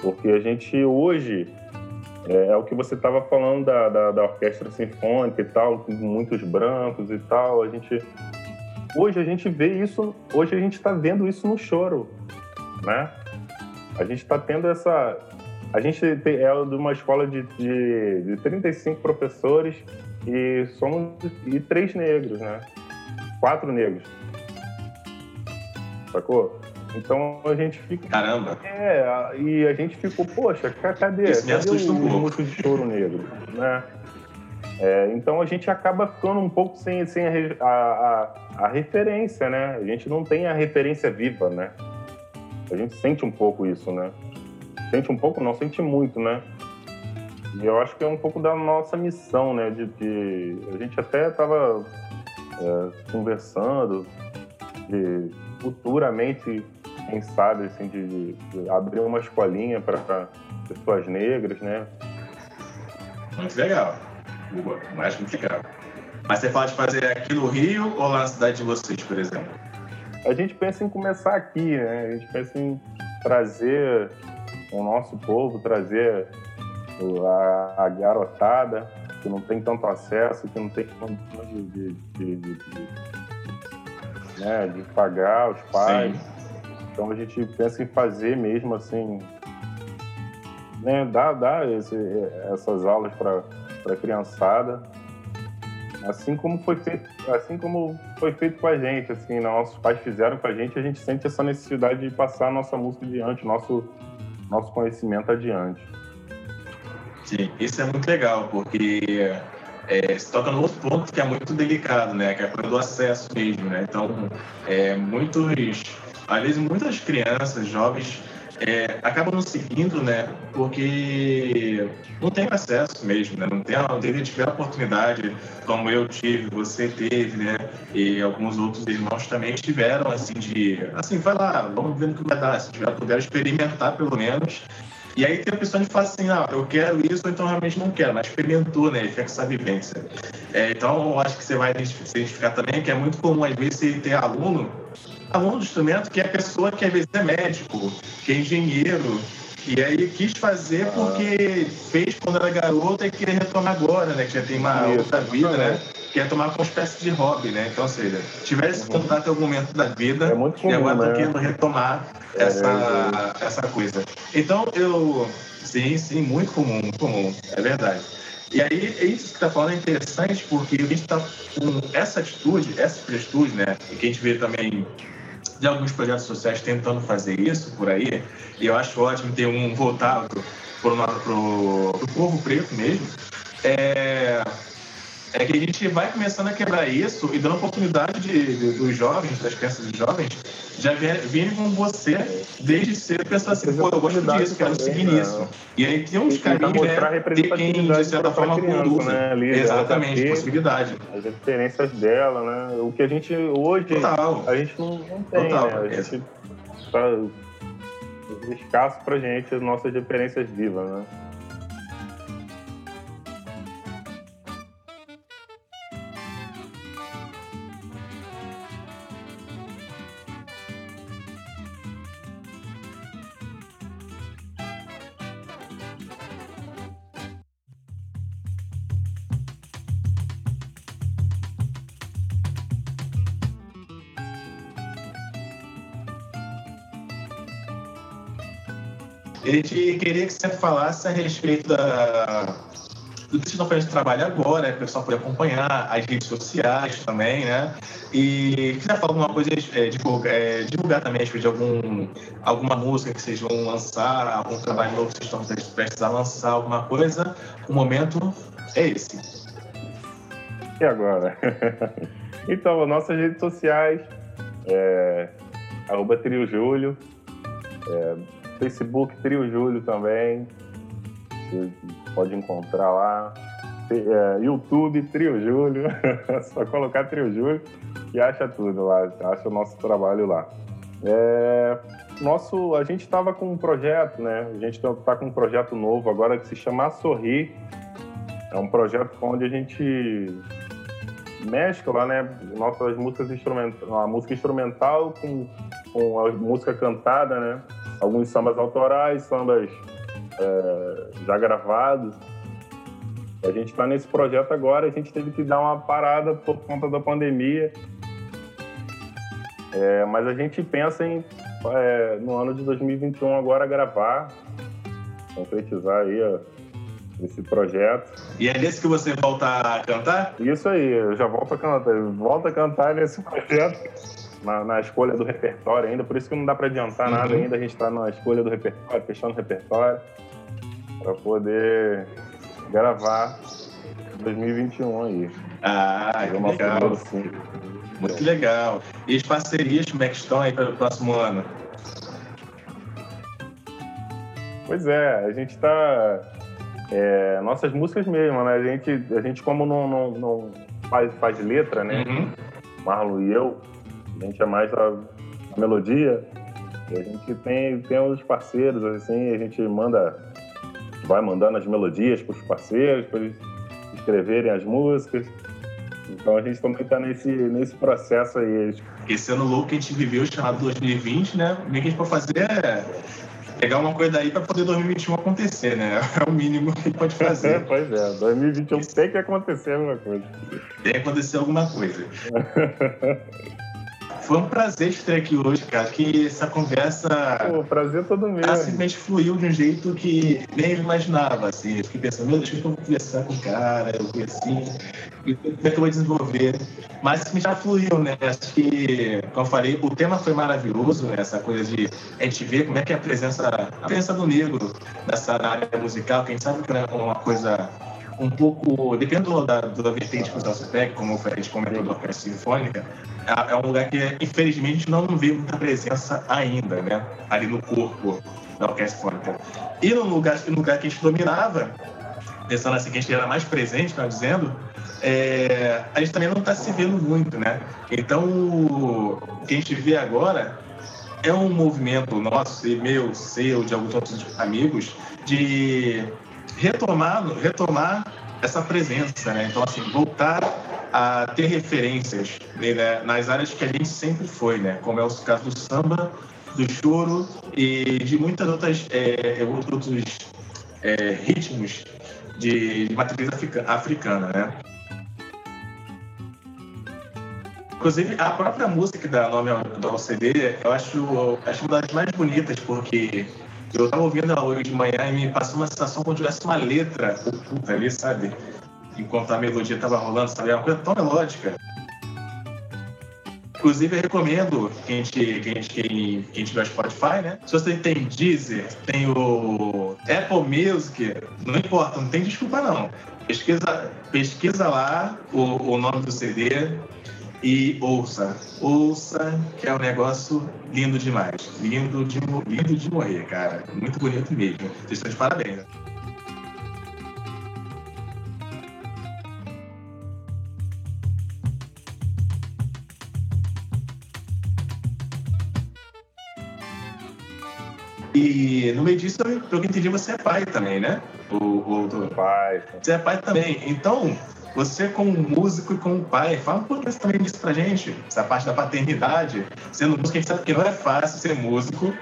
porque a gente hoje é, é o que você estava falando da, da, da, orquestra sinfônica e tal, muitos brancos e tal. A gente hoje a gente vê isso, hoje a gente está vendo isso no choro, né? A gente está tendo essa a gente é de uma escola de, de, de 35 professores e somos e três negros, né? Quatro negros. Sacou? Então a gente fica. Caramba! É, e a gente ficou, poxa, cadê? Isso cadê o, um músico de choro negro? Né? É, então a gente acaba ficando um pouco sem, sem a, a, a, referência, né? A gente não tem a referência viva, né? A gente sente um pouco isso, né? Sente um pouco, não, sente muito, né? E eu acho que é um pouco da nossa missão, né? De, de a gente até estava é, conversando de futuramente, quem sabe, assim, de, de abrir uma escolinha para pessoas negras, né? Muito legal. Mais muito legal. Mas você fala de fazer aqui no Rio ou lá na cidade de vocês, por exemplo? A gente pensa em começar aqui, né? A gente pensa em trazer o nosso povo, trazer a, a garotada que não tem tanto acesso, que não tem condições de, de, de, de, né, de pagar os pais. Sim. Então a gente pensa em fazer mesmo assim, né, dar, dar esse, essas aulas para a criançada, assim como foi feito, assim como foi feito com a gente, assim, nossos pais fizeram com a gente, a gente sente essa necessidade de passar a nossa música adiante, nosso nosso conhecimento adiante. Sim, isso é muito legal, porque é, se toca no outro ponto que é muito delicado, né? Que é a coisa do acesso mesmo, né? Então, é, muitos, às vezes, muitas crianças, jovens, é, acabam seguindo, né? Porque não tem acesso mesmo, né? Não tem, não a oportunidade, como eu tive, você teve, né? E alguns outros irmãos também tiveram, assim, de, assim, vai lá, vamos ver o que vai dar, se tiver, puder experimentar pelo menos e aí tem a pessoa que fala assim, ah, eu quero isso, ou então realmente não quero, mas experimentou, né? Fica essa vivência. É, então, eu acho que você vai se identificar também que é muito comum, às vezes, você ter aluno, aluno do instrumento que é pessoa que às vezes é médico, que é engenheiro, e aí quis fazer porque fez quando era garota e queria retomar agora, né? Que já tem uma outra vida, né? Quer tomar como uma espécie de hobby, né? Então, ou seja, tiver esse uhum. contato em algum momento da vida é muito comum, e agora né? querendo retomar é, essa, é, essa coisa. Então, eu... Sim, sim, muito comum, muito comum. É verdade. E aí, é isso que está falando é interessante porque a gente está com essa atitude, essa atitude, né? E que a gente vê também de alguns projetos sociais tentando fazer isso por aí, e eu acho ótimo ter um voltado para o povo preto mesmo, é, é que a gente vai começando a quebrar isso e dando oportunidade de, de, dos jovens, das crianças e jovens, já virem com você desde cedo pensando assim, pô, eu gosto disso, quero seguir né? nisso. E aí tem uns caminhos, né, de quem, de certa forma, conduz. Né? Ali, Exatamente, possibilidade. As referências dela, né? O que a gente hoje, Total. a gente não, não tem, Total, né? A gente tá escasso pra gente as nossas referências vivas, né? Gente queria que você falasse a respeito da, do que vocês estão fazendo de trabalho agora, para o pessoal poder acompanhar as redes sociais também, né? E quiser falar alguma coisa, é, divulgar, é, divulgar também, de algum, alguma música que vocês vão lançar, algum trabalho novo que vocês estão prestes a lançar, alguma coisa, o momento é esse. E agora? então, nossas redes sociais, é, arroba Trio Júlio, é, Facebook Trio Júlio também, você pode encontrar lá. É, YouTube Trio Júlio, só colocar Trio Júlio e acha tudo lá, acha o nosso trabalho lá. É, nosso, a gente estava com um projeto, né? A gente está com um projeto novo agora que se chama Sorrir. É um projeto onde a gente mescla, né? Nossas músicas instrumental, a música instrumental com, com a música cantada, né? Alguns sambas autorais, sambas é, já gravados. A gente está nesse projeto agora, a gente teve que dar uma parada por conta da pandemia. É, mas a gente pensa em, é, no ano de 2021 agora, gravar, concretizar aí ó, esse projeto. E é nesse que você volta a cantar? Isso aí, eu já volto a cantar. Volto a cantar nesse projeto na, na, escolha do repertório ainda, por isso que não dá para adiantar uhum. nada ainda, a gente está na escolha do repertório, fechando o repertório, para poder gravar 2021 aí. Ah, que legal. Muito legal. E as parcerias, como é que estão aí para o próximo ano? Pois é, a gente está... É, nossas músicas mesmo, né? A gente, a gente como não, não, não faz, faz letra, né? Uhum. Marlon e eu, a gente é mais a, a melodia. E a gente tem, tem os parceiros, assim, a gente manda, vai mandando as melodias para os parceiros, para eles escreverem as músicas. Então a gente também está nesse, nesse processo aí. Esse ano louco que a gente viveu, chamado 2020, né? O que a gente pode fazer é pegar uma coisa daí para poder 2021 acontecer, né? É o mínimo que pode fazer. pois é, 2021 tem que acontecer alguma coisa. Tem que acontecer alguma coisa. Foi um prazer estar aqui hoje, cara. Que essa conversa. O prazer todo meu. Simplesmente fluiu de um jeito que nem eu imaginava. Assim. Eu fiquei pensando, meu Deus, que eu vou conversar com o cara, eu fui assim, como é que eu vou desenvolver? Mas me já fluiu, né? Acho que, como eu falei, o tema foi maravilhoso, né? Essa coisa de a gente ver como é que é a presença, a presença do negro nessa área musical, que a gente sabe que é uma coisa um pouco, dependendo da, da vertente que você pega, como a gente comentou da orquestra sinfônica, é, é, um lugar que, infelizmente, não vê muita presença ainda, né? Ali no corpo da orquestra sinfônica. E no lugar, no lugar que a gente dominava, pensando assim, que a gente era mais presente, tá dizendo, é, a gente também não está se vendo muito, né? Então, o que a gente vê agora é um movimento nosso, e meu, seu, de alguns outros amigos, de retomar, retomar essa presença, né? Então, assim, voltar a ter referências né, nas áreas que a gente sempre foi, né? Como é o caso do samba, do choro e de muitas outras é, outros é, ritmos de, de matriz africana, né? Inclusive, a própria música que dá nome ao, CD, eu acho, acho uma das mais bonitas, porque eu tava ouvindo hoje de manhã e me passou uma sensação como se tivesse uma letra oculta ali, sabe? Enquanto a melodia tava rolando, sabe? É uma coisa tão melódica. Inclusive, eu recomendo que a gente, que a gente, quem, quem tiver Spotify, né? Se você tem Deezer, tem o Apple Music, não importa, não tem desculpa não. Pesquisa, pesquisa lá o, o nome do CD, e ouça, ouça, que é um negócio lindo demais. Lindo de, lindo de morrer, cara. Muito bonito mesmo. Vocês estão de parabéns. Né? E no meio disso, pelo que eu entendi, você é pai também, né? O, o, o... Pai. Você é pai também. Então, você, como músico e como pai, fala um pouco também disso pra gente, essa parte da paternidade. Sendo músico, a gente sabe que não é fácil ser músico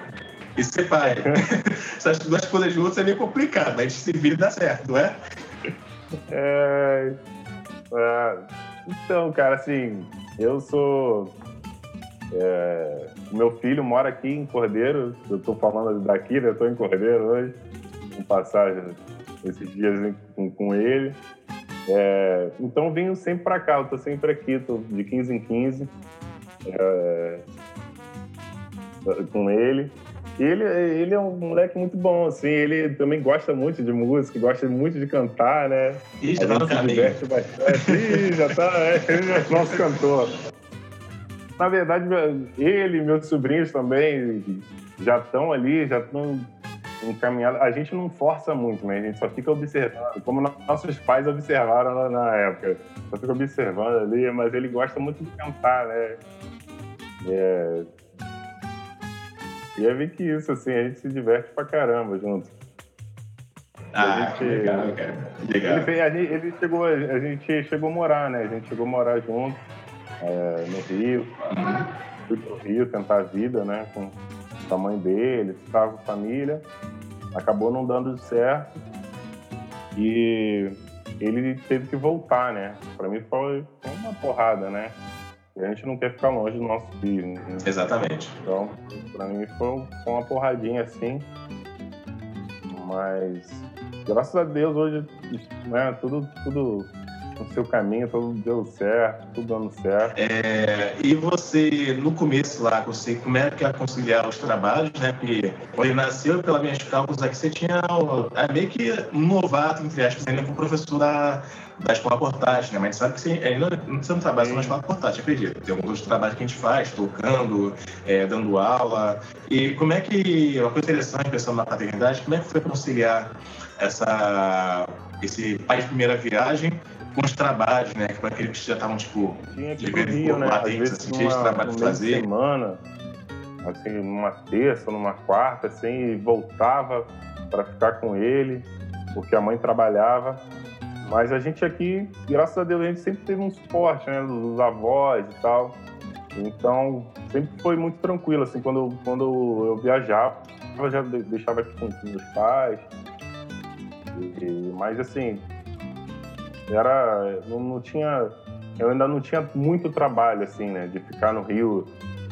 e ser pai. Essas duas coisas juntas é meio complicado, mas a gente se vira e dá certo, não é? é... é... Então, cara, assim, eu sou. É... Meu filho mora aqui em Cordeiro, eu tô falando daqui, né? Eu tô em Cordeiro hoje, com passagem esses dias com, com ele. É, então venho sempre para cá, eu tô sempre aqui, tô de 15 em 15 é, com ele. Ele, ele é um moleque muito bom, assim, ele também gosta muito de música, gosta muito de cantar, né? Ih, já tá no caminho. diverte bastante. Ih, já tá, é, ele é nosso cantor. Na verdade, ele e meus sobrinhos também já estão ali, já estão encaminhados. A gente não força muito, né? A gente só fica observando, como nossos pais observaram na época. Só fica observando ali, mas ele gosta muito de cantar, né? É... E é ver que isso, assim, a gente se diverte pra caramba junto. Ah, gente, legal, cara. Legal. Ele, a gente, ele chegou, a gente chegou a morar, né? A gente chegou a morar junto é, no Rio. Fui pro Rio tentar a vida, né? Com a mãe dele, estava com a família. Acabou não dando certo. E ele teve que voltar, né? Para mim foi uma porrada, né? E a gente não quer ficar longe do nosso filho. Né? Exatamente. Então, para mim foi uma porradinha assim. Mas, graças a Deus, hoje, né, tudo, tudo no seu caminho, tudo deu certo, tudo dando certo. É, e você, no começo lá, você, como é que ia conciliar os trabalhos, né? Porque quando ele nasceu, pelas minhas cálculos aqui, você tinha é meio que um novato, entre aspas, ainda como professor da, da escola portátil, né? Mas sabe que você ainda você não trabalha só na escola portátil, acredito. Tem alguns trabalhos que a gente faz, tocando, é, dando aula. E como é que, uma coisa interessante, pensando na paternidade, como é que foi conciliar essa, esse pai de primeira viagem com os trabalhos, né? Para aqueles que já estavam, tipo, Tinha que né? Às vezes, assim, numa, de trabalho de fazer. semana, assim, numa terça, numa quarta, assim, e voltava para ficar com ele, porque a mãe trabalhava. Mas a gente aqui, graças a Deus, a gente sempre teve um suporte, né? Dos avós e tal. Então, sempre foi muito tranquilo, assim, quando, quando eu viajava, eu já deixava aqui com os meus pais. E, mas, assim, era não, não, tinha eu ainda não tinha muito trabalho assim né de ficar no Rio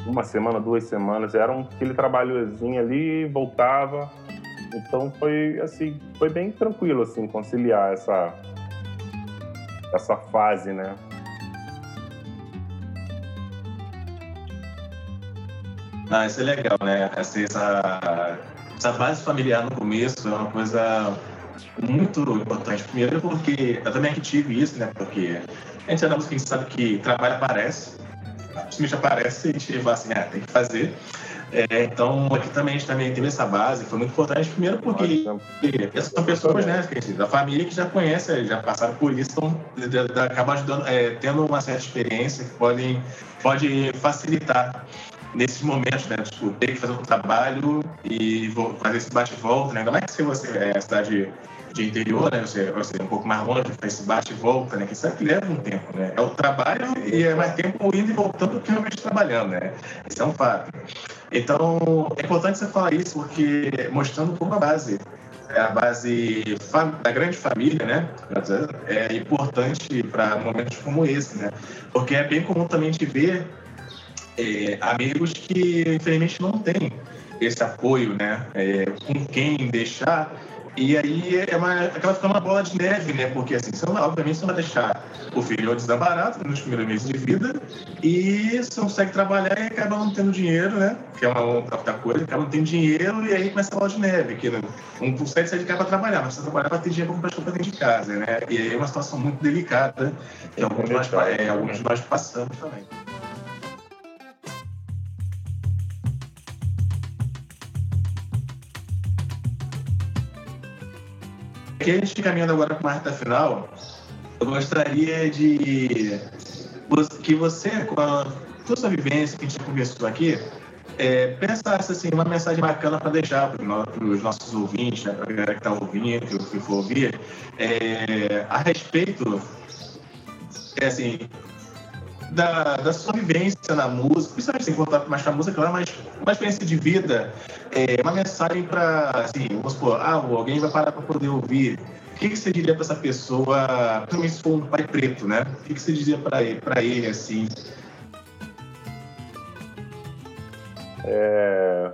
uma semana duas semanas. Era um, aquele trabalhozinho ali voltava. Então foi assim foi bem tranquilo assim conciliar essa essa fase né. Ah isso é legal né essa, essa base familiar no começo é uma coisa muito importante. Primeiro porque eu também tive isso, né? Porque a gente é da música, a gente sabe que trabalho aparece, simplesmente aparece e a gente fala assim, ah, tem que fazer. É, então, aqui também a gente também teve essa base, foi muito importante, primeiro porque essas são pessoas né, da família que já conhecem, já passaram por isso, então acabam ajudando, é, tendo uma certa experiência que podem, pode facilitar nesses momentos, né? Tipo, ter que fazer um trabalho e fazer esse bate-volta, né? Ainda mais que se você é a cidade de interior, né? Você, você é um pouco mais longe, faz esse bate e volta, né? Que isso aqui leva um tempo, né? É o trabalho e é mais tempo indo e voltando do que realmente trabalhando, né? Isso é um fato. Então, é importante você falar isso porque mostrando como a base é a base da grande família, né? É importante para momentos como esse, né? Porque é bem comum também te ver é, amigos que infelizmente não têm esse apoio, né? É, com quem deixar e aí é uma, acaba ficando uma bola de neve, né? Porque assim, você não, obviamente você não vai deixar o filho desamparado nos primeiros meses de vida e você não consegue trabalhar e acaba não tendo dinheiro, né? Que é uma outra coisa, acaba não tendo dinheiro e aí começa a bola de neve, que né? um por cento sai de casa para trabalhar, mas você trabalhar para ter dinheiro para comprar dentro de casa, né? E aí é uma situação muito delicada que alguns de nós, é, alguns de nós passamos também. Aqui a gente caminhando agora para a reta final, eu gostaria de que você, com a sua vivência que a gente conversou aqui, é, pensasse assim, uma mensagem bacana para deixar para os nossos ouvintes, né, para a galera que está ouvindo, que for ouvir, é, a respeito é, assim, da, da na música, principalmente sem contar mais com a música, claro, mas uma experiência de vida, é, uma mensagem para, assim, vamos supor, ah, alguém vai parar para poder ouvir. O que, que você diria para essa pessoa, principalmente se for um pai preto, né? O que, que você diria para ele, ele, assim? É,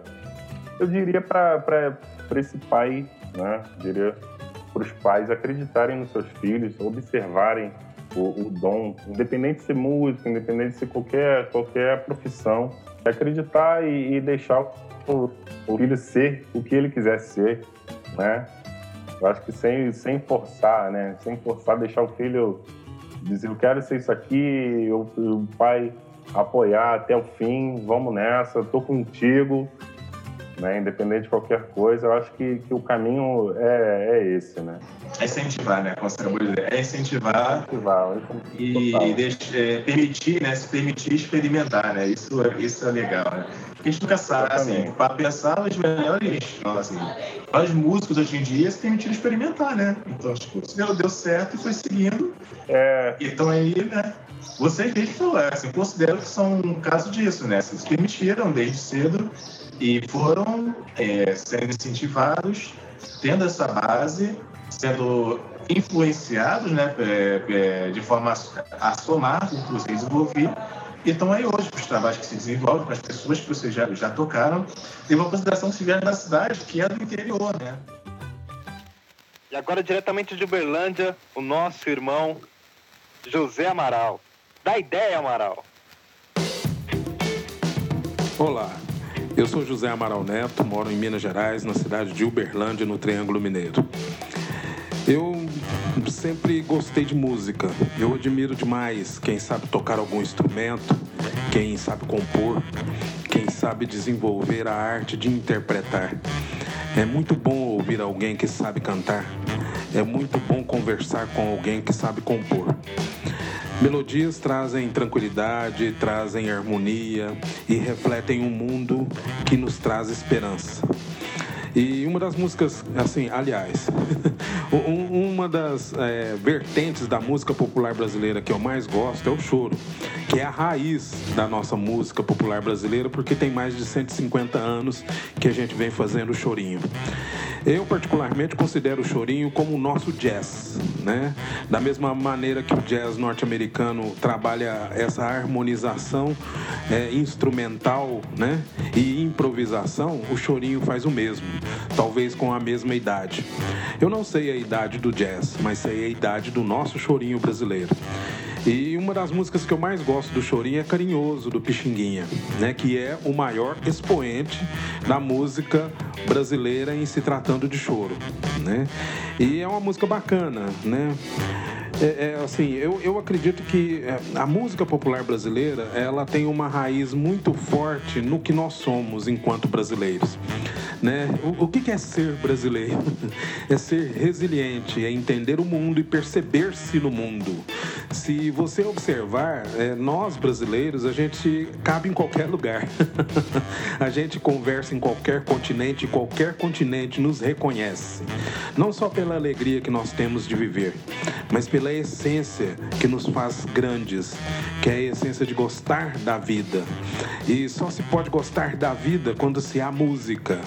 eu diria para esse pai, né? Eu diria os pais acreditarem nos seus filhos, observarem o, o, dom, independente de ser músico, independente de ser qualquer, qualquer profissão, acreditar e, e deixar o, o, filho ser o que ele quiser ser, né? Eu acho que sem, sem forçar, né? Sem forçar, deixar o filho dizer, eu quero ser isso aqui, o, o pai apoiar até o fim, vamos nessa, tô contigo, né? Independente de qualquer coisa, eu acho que, que o caminho é, é esse, né? É incentivar, né? É incentivar, incentivar e deixar, é, permitir, né? Se permitir experimentar, né? Isso, isso é legal, né? Porque a gente nunca sabe, assim, para pensar os melhores, assim, os músicos hoje em dia se permitiram experimentar, né? Então, acho que o deu certo e foi seguindo. É... Então aí, né? Vocês mesmos falaram, assim, considero que são um caso disso, né? Se permitiram desde cedo e foram é, sendo incentivados, tendo essa base, sendo influenciados né, é, é, de forma a, somar o que vocês desenvolveram. E estão aí hoje, os trabalhos que se desenvolvem com as pessoas que vocês já, já tocaram, e uma consideração que se vier da cidade, que é do interior, né? E agora, diretamente de Uberlândia, o nosso irmão José Amaral. Dá ideia, Amaral. Olá, eu sou José Amaral Neto, moro em Minas Gerais, na cidade de Uberlândia, no Triângulo Mineiro. Eu sempre gostei de música. Eu admiro demais quem sabe tocar algum instrumento, quem sabe compor, quem sabe desenvolver a arte de interpretar. É muito bom ouvir alguém que sabe cantar. É muito bom conversar com alguém que sabe compor. Melodias trazem tranquilidade, trazem harmonia e refletem um mundo que nos traz esperança. E uma das músicas, assim, aliás, uma das é, vertentes da música popular brasileira que eu mais gosto é o choro, que é a raiz da nossa música popular brasileira, porque tem mais de 150 anos que a gente vem fazendo o chorinho. Eu, particularmente, considero o chorinho como o nosso jazz, né? Da mesma maneira que o jazz norte-americano trabalha essa harmonização é, instrumental, né? E improvisação, o chorinho faz o mesmo, talvez com a mesma idade. Eu não sei a idade do jazz, mas sei a idade do nosso chorinho brasileiro. E uma das músicas que eu mais gosto do Chorinho é Carinhoso, do Pixinguinha, né? Que é o maior expoente da música brasileira em se tratando de choro, né? E é uma música bacana, né? É, é, assim, eu, eu acredito que é, a música popular brasileira ela tem uma raiz muito forte no que nós somos enquanto brasileiros. Né? O, o que é ser brasileiro? É ser resiliente, é entender o mundo e perceber-se no mundo. Se você observar, é, nós brasileiros, a gente cabe em qualquer lugar. a gente conversa em qualquer continente, qualquer continente nos reconhece. Não só pela alegria que nós temos de viver, mas pela essência que nos faz grandes, que é a essência de gostar da vida. E só se pode gostar da vida quando se há música.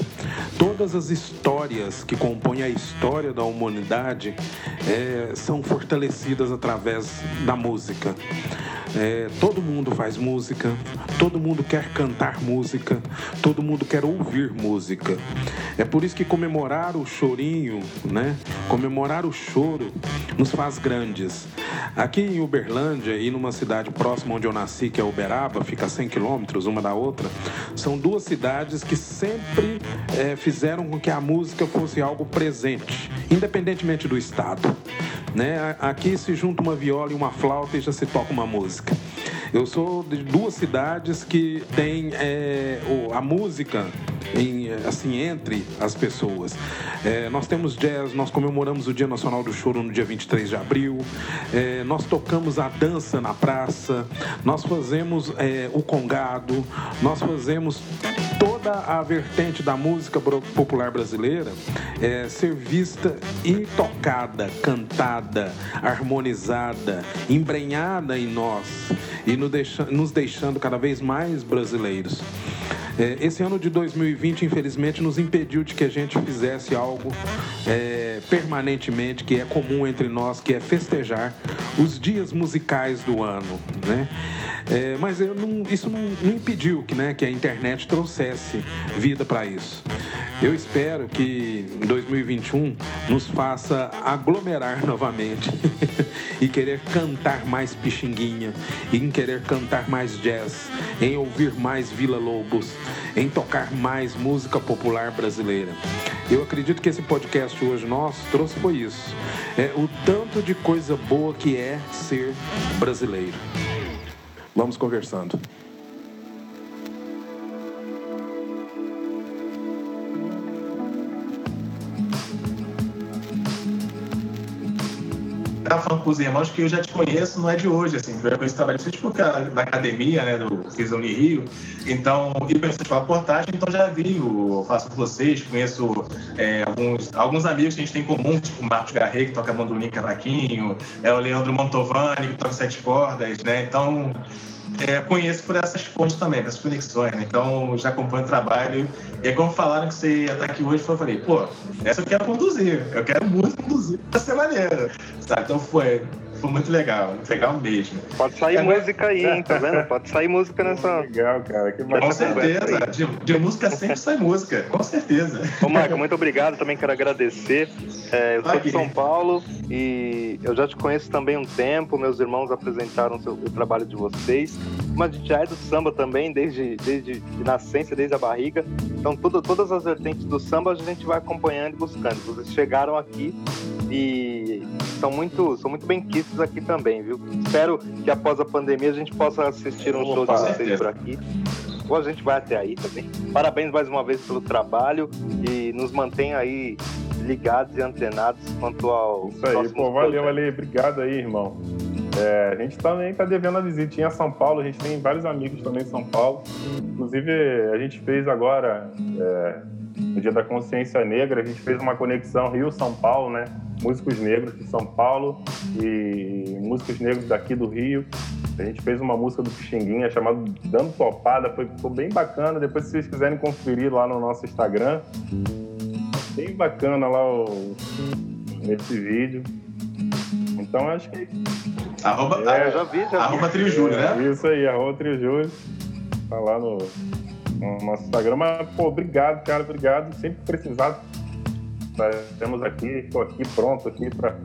Todas as histórias que compõem a história da humanidade é, são fortalecidas através da música. É, todo mundo faz música, todo mundo quer cantar música, todo mundo quer ouvir música. É por isso que comemorar o chorinho, né? Comemorar o choro nos faz grandes. Aqui em Uberlândia e numa cidade próxima onde eu nasci, que é Uberaba, fica a 100 quilômetros uma da outra, são duas cidades que sempre é, fizeram com que a música fosse algo presente, independentemente do estado. Né? Aqui se junta uma viola e uma flauta e já se toca uma música. Eu sou de duas cidades que tem é, a música em, assim entre as pessoas. É, nós temos jazz, nós comemoramos o Dia Nacional do Choro no dia 23 de abril, é, nós tocamos a dança na praça, nós fazemos é, o congado, nós fazemos toda a vertente da música popular brasileira é, ser vista e tocada, cantada, harmonizada, embrenhada em nós e nos deixando cada vez mais brasileiros. É, esse ano de 2020, infelizmente, nos impediu de que a gente fizesse algo é, permanentemente, que é comum entre nós, que é festejar os dias musicais do ano, né? É, mas não, isso não, não, impediu que, né, que a internet trouxesse vida para isso. Eu espero que 2021 nos faça aglomerar novamente e querer cantar mais pixinguinha, em querer cantar mais jazz, em ouvir mais Vila Lobos, em tocar mais música popular brasileira. Eu acredito que esse podcast hoje nosso trouxe foi isso. É o tanto de coisa boa que é ser brasileiro. Vamos conversando. Estava falando com os irmãos que eu já te conheço, não é de hoje, assim, eu conheço trabalho tipo na academia, né, do Fiz Rio, então, e conheço a portagem, então já vi, o, faço com vocês, conheço é, alguns, alguns amigos que a gente tem em comum, tipo o Marcos Garré, que toca mandolim cavaquinho, é o Leandro Montovani, que toca sete cordas, né, então é, conheço por essas fontes também, essas conexões, né? Então, já acompanho o trabalho. E aí, como falaram que você ia estar aqui hoje, eu falei, pô, essa eu quero conduzir. Eu quero muito conduzir pra ser maneiro. Sabe? Então, foi, foi muito legal. Muito legal mesmo. Pode sair é, música aí, hein? Tá vendo? Pode sair música nessa... Legal, cara. Que Com certeza. De, de, música sempre sai música. Com certeza. Ô, Marco, muito obrigado. Também quero agradecer. É, eu sou de São Paulo e eu já te conheço também há um tempo. Meus irmãos apresentaram o, seu, o trabalho de vocês. Mas já é do samba também, desde, desde de nascença, desde a barriga. Então, tudo, todas as vertentes do samba a gente vai acompanhando e buscando. Vocês chegaram aqui e são muito, são muito bem quistos aqui também, viu? Espero que após a pandemia a gente possa assistir um show de vocês por aqui. Ou a gente vai até aí também. Parabéns mais uma vez pelo trabalho e nos mantém aí ligados e antenados quanto ao. Isso aí, pô, valeu, valeu. Obrigado aí, irmão. É, a gente também está devendo a visitinha a São Paulo, a gente tem vários amigos também em São Paulo. Inclusive, a gente fez agora, é, no Dia da Consciência Negra, a gente fez uma conexão Rio-São Paulo, né? Músicos negros de São Paulo e músicos negros daqui do Rio. A gente fez uma música do Pixinguinha chamada Dando Topada, foi, ficou bem bacana. Depois, se vocês quiserem conferir lá no nosso Instagram, bem bacana lá o, esse vídeo. Então acho que. Arroba, é, já vi, já arroba Trio Júlio, né? Isso aí, arroba Trio Júlio. Tá lá no, no, nosso Instagram. Mas, pô, obrigado, cara, obrigado. Sempre precisado. Estamos aqui, estou aqui pronto aqui para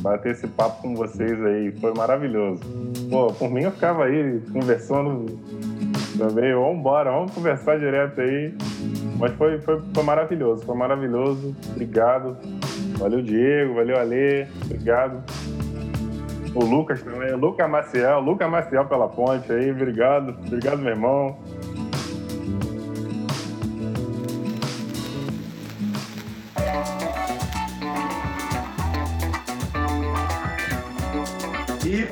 bater esse papo com vocês aí. Foi maravilhoso. Pô, por mim eu ficava aí conversando também. Vamos embora, vamos conversar direto aí. Mas foi, foi, foi maravilhoso, foi maravilhoso. Obrigado. Valeu, Diego. Valeu, Ale. Obrigado. O Lucas também. Lucas Maciel. Lucas Maciel pela ponte aí. Obrigado. Obrigado, meu irmão.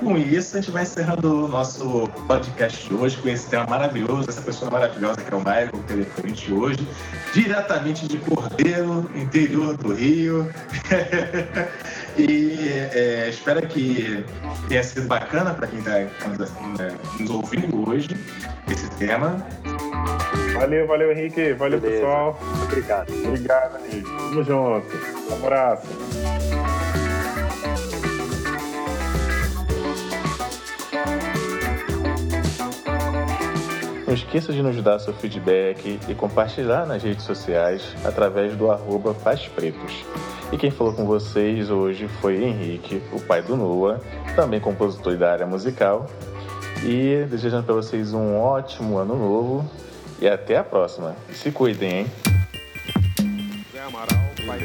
Com isso, a gente vai encerrando o nosso podcast de hoje com esse tema maravilhoso, essa pessoa maravilhosa que é o Michael, que teve com a gente hoje, diretamente de Cordeiro, interior do Rio. e é, espero que tenha sido bacana para quem está né, nos ouvindo hoje, esse tema. Valeu, valeu, Henrique. Valeu, Beleza. pessoal. Obrigado. Obrigado, Henrique. Tamo junto. Um abraço. Não esqueça de nos dar seu feedback e compartilhar nas redes sociais através do arroba Pretos. E quem falou com vocês hoje foi Henrique, o pai do Noah, também compositor da área musical. E desejando para vocês um ótimo ano novo e até a próxima. Se cuidem, hein? Zé Amaral, pai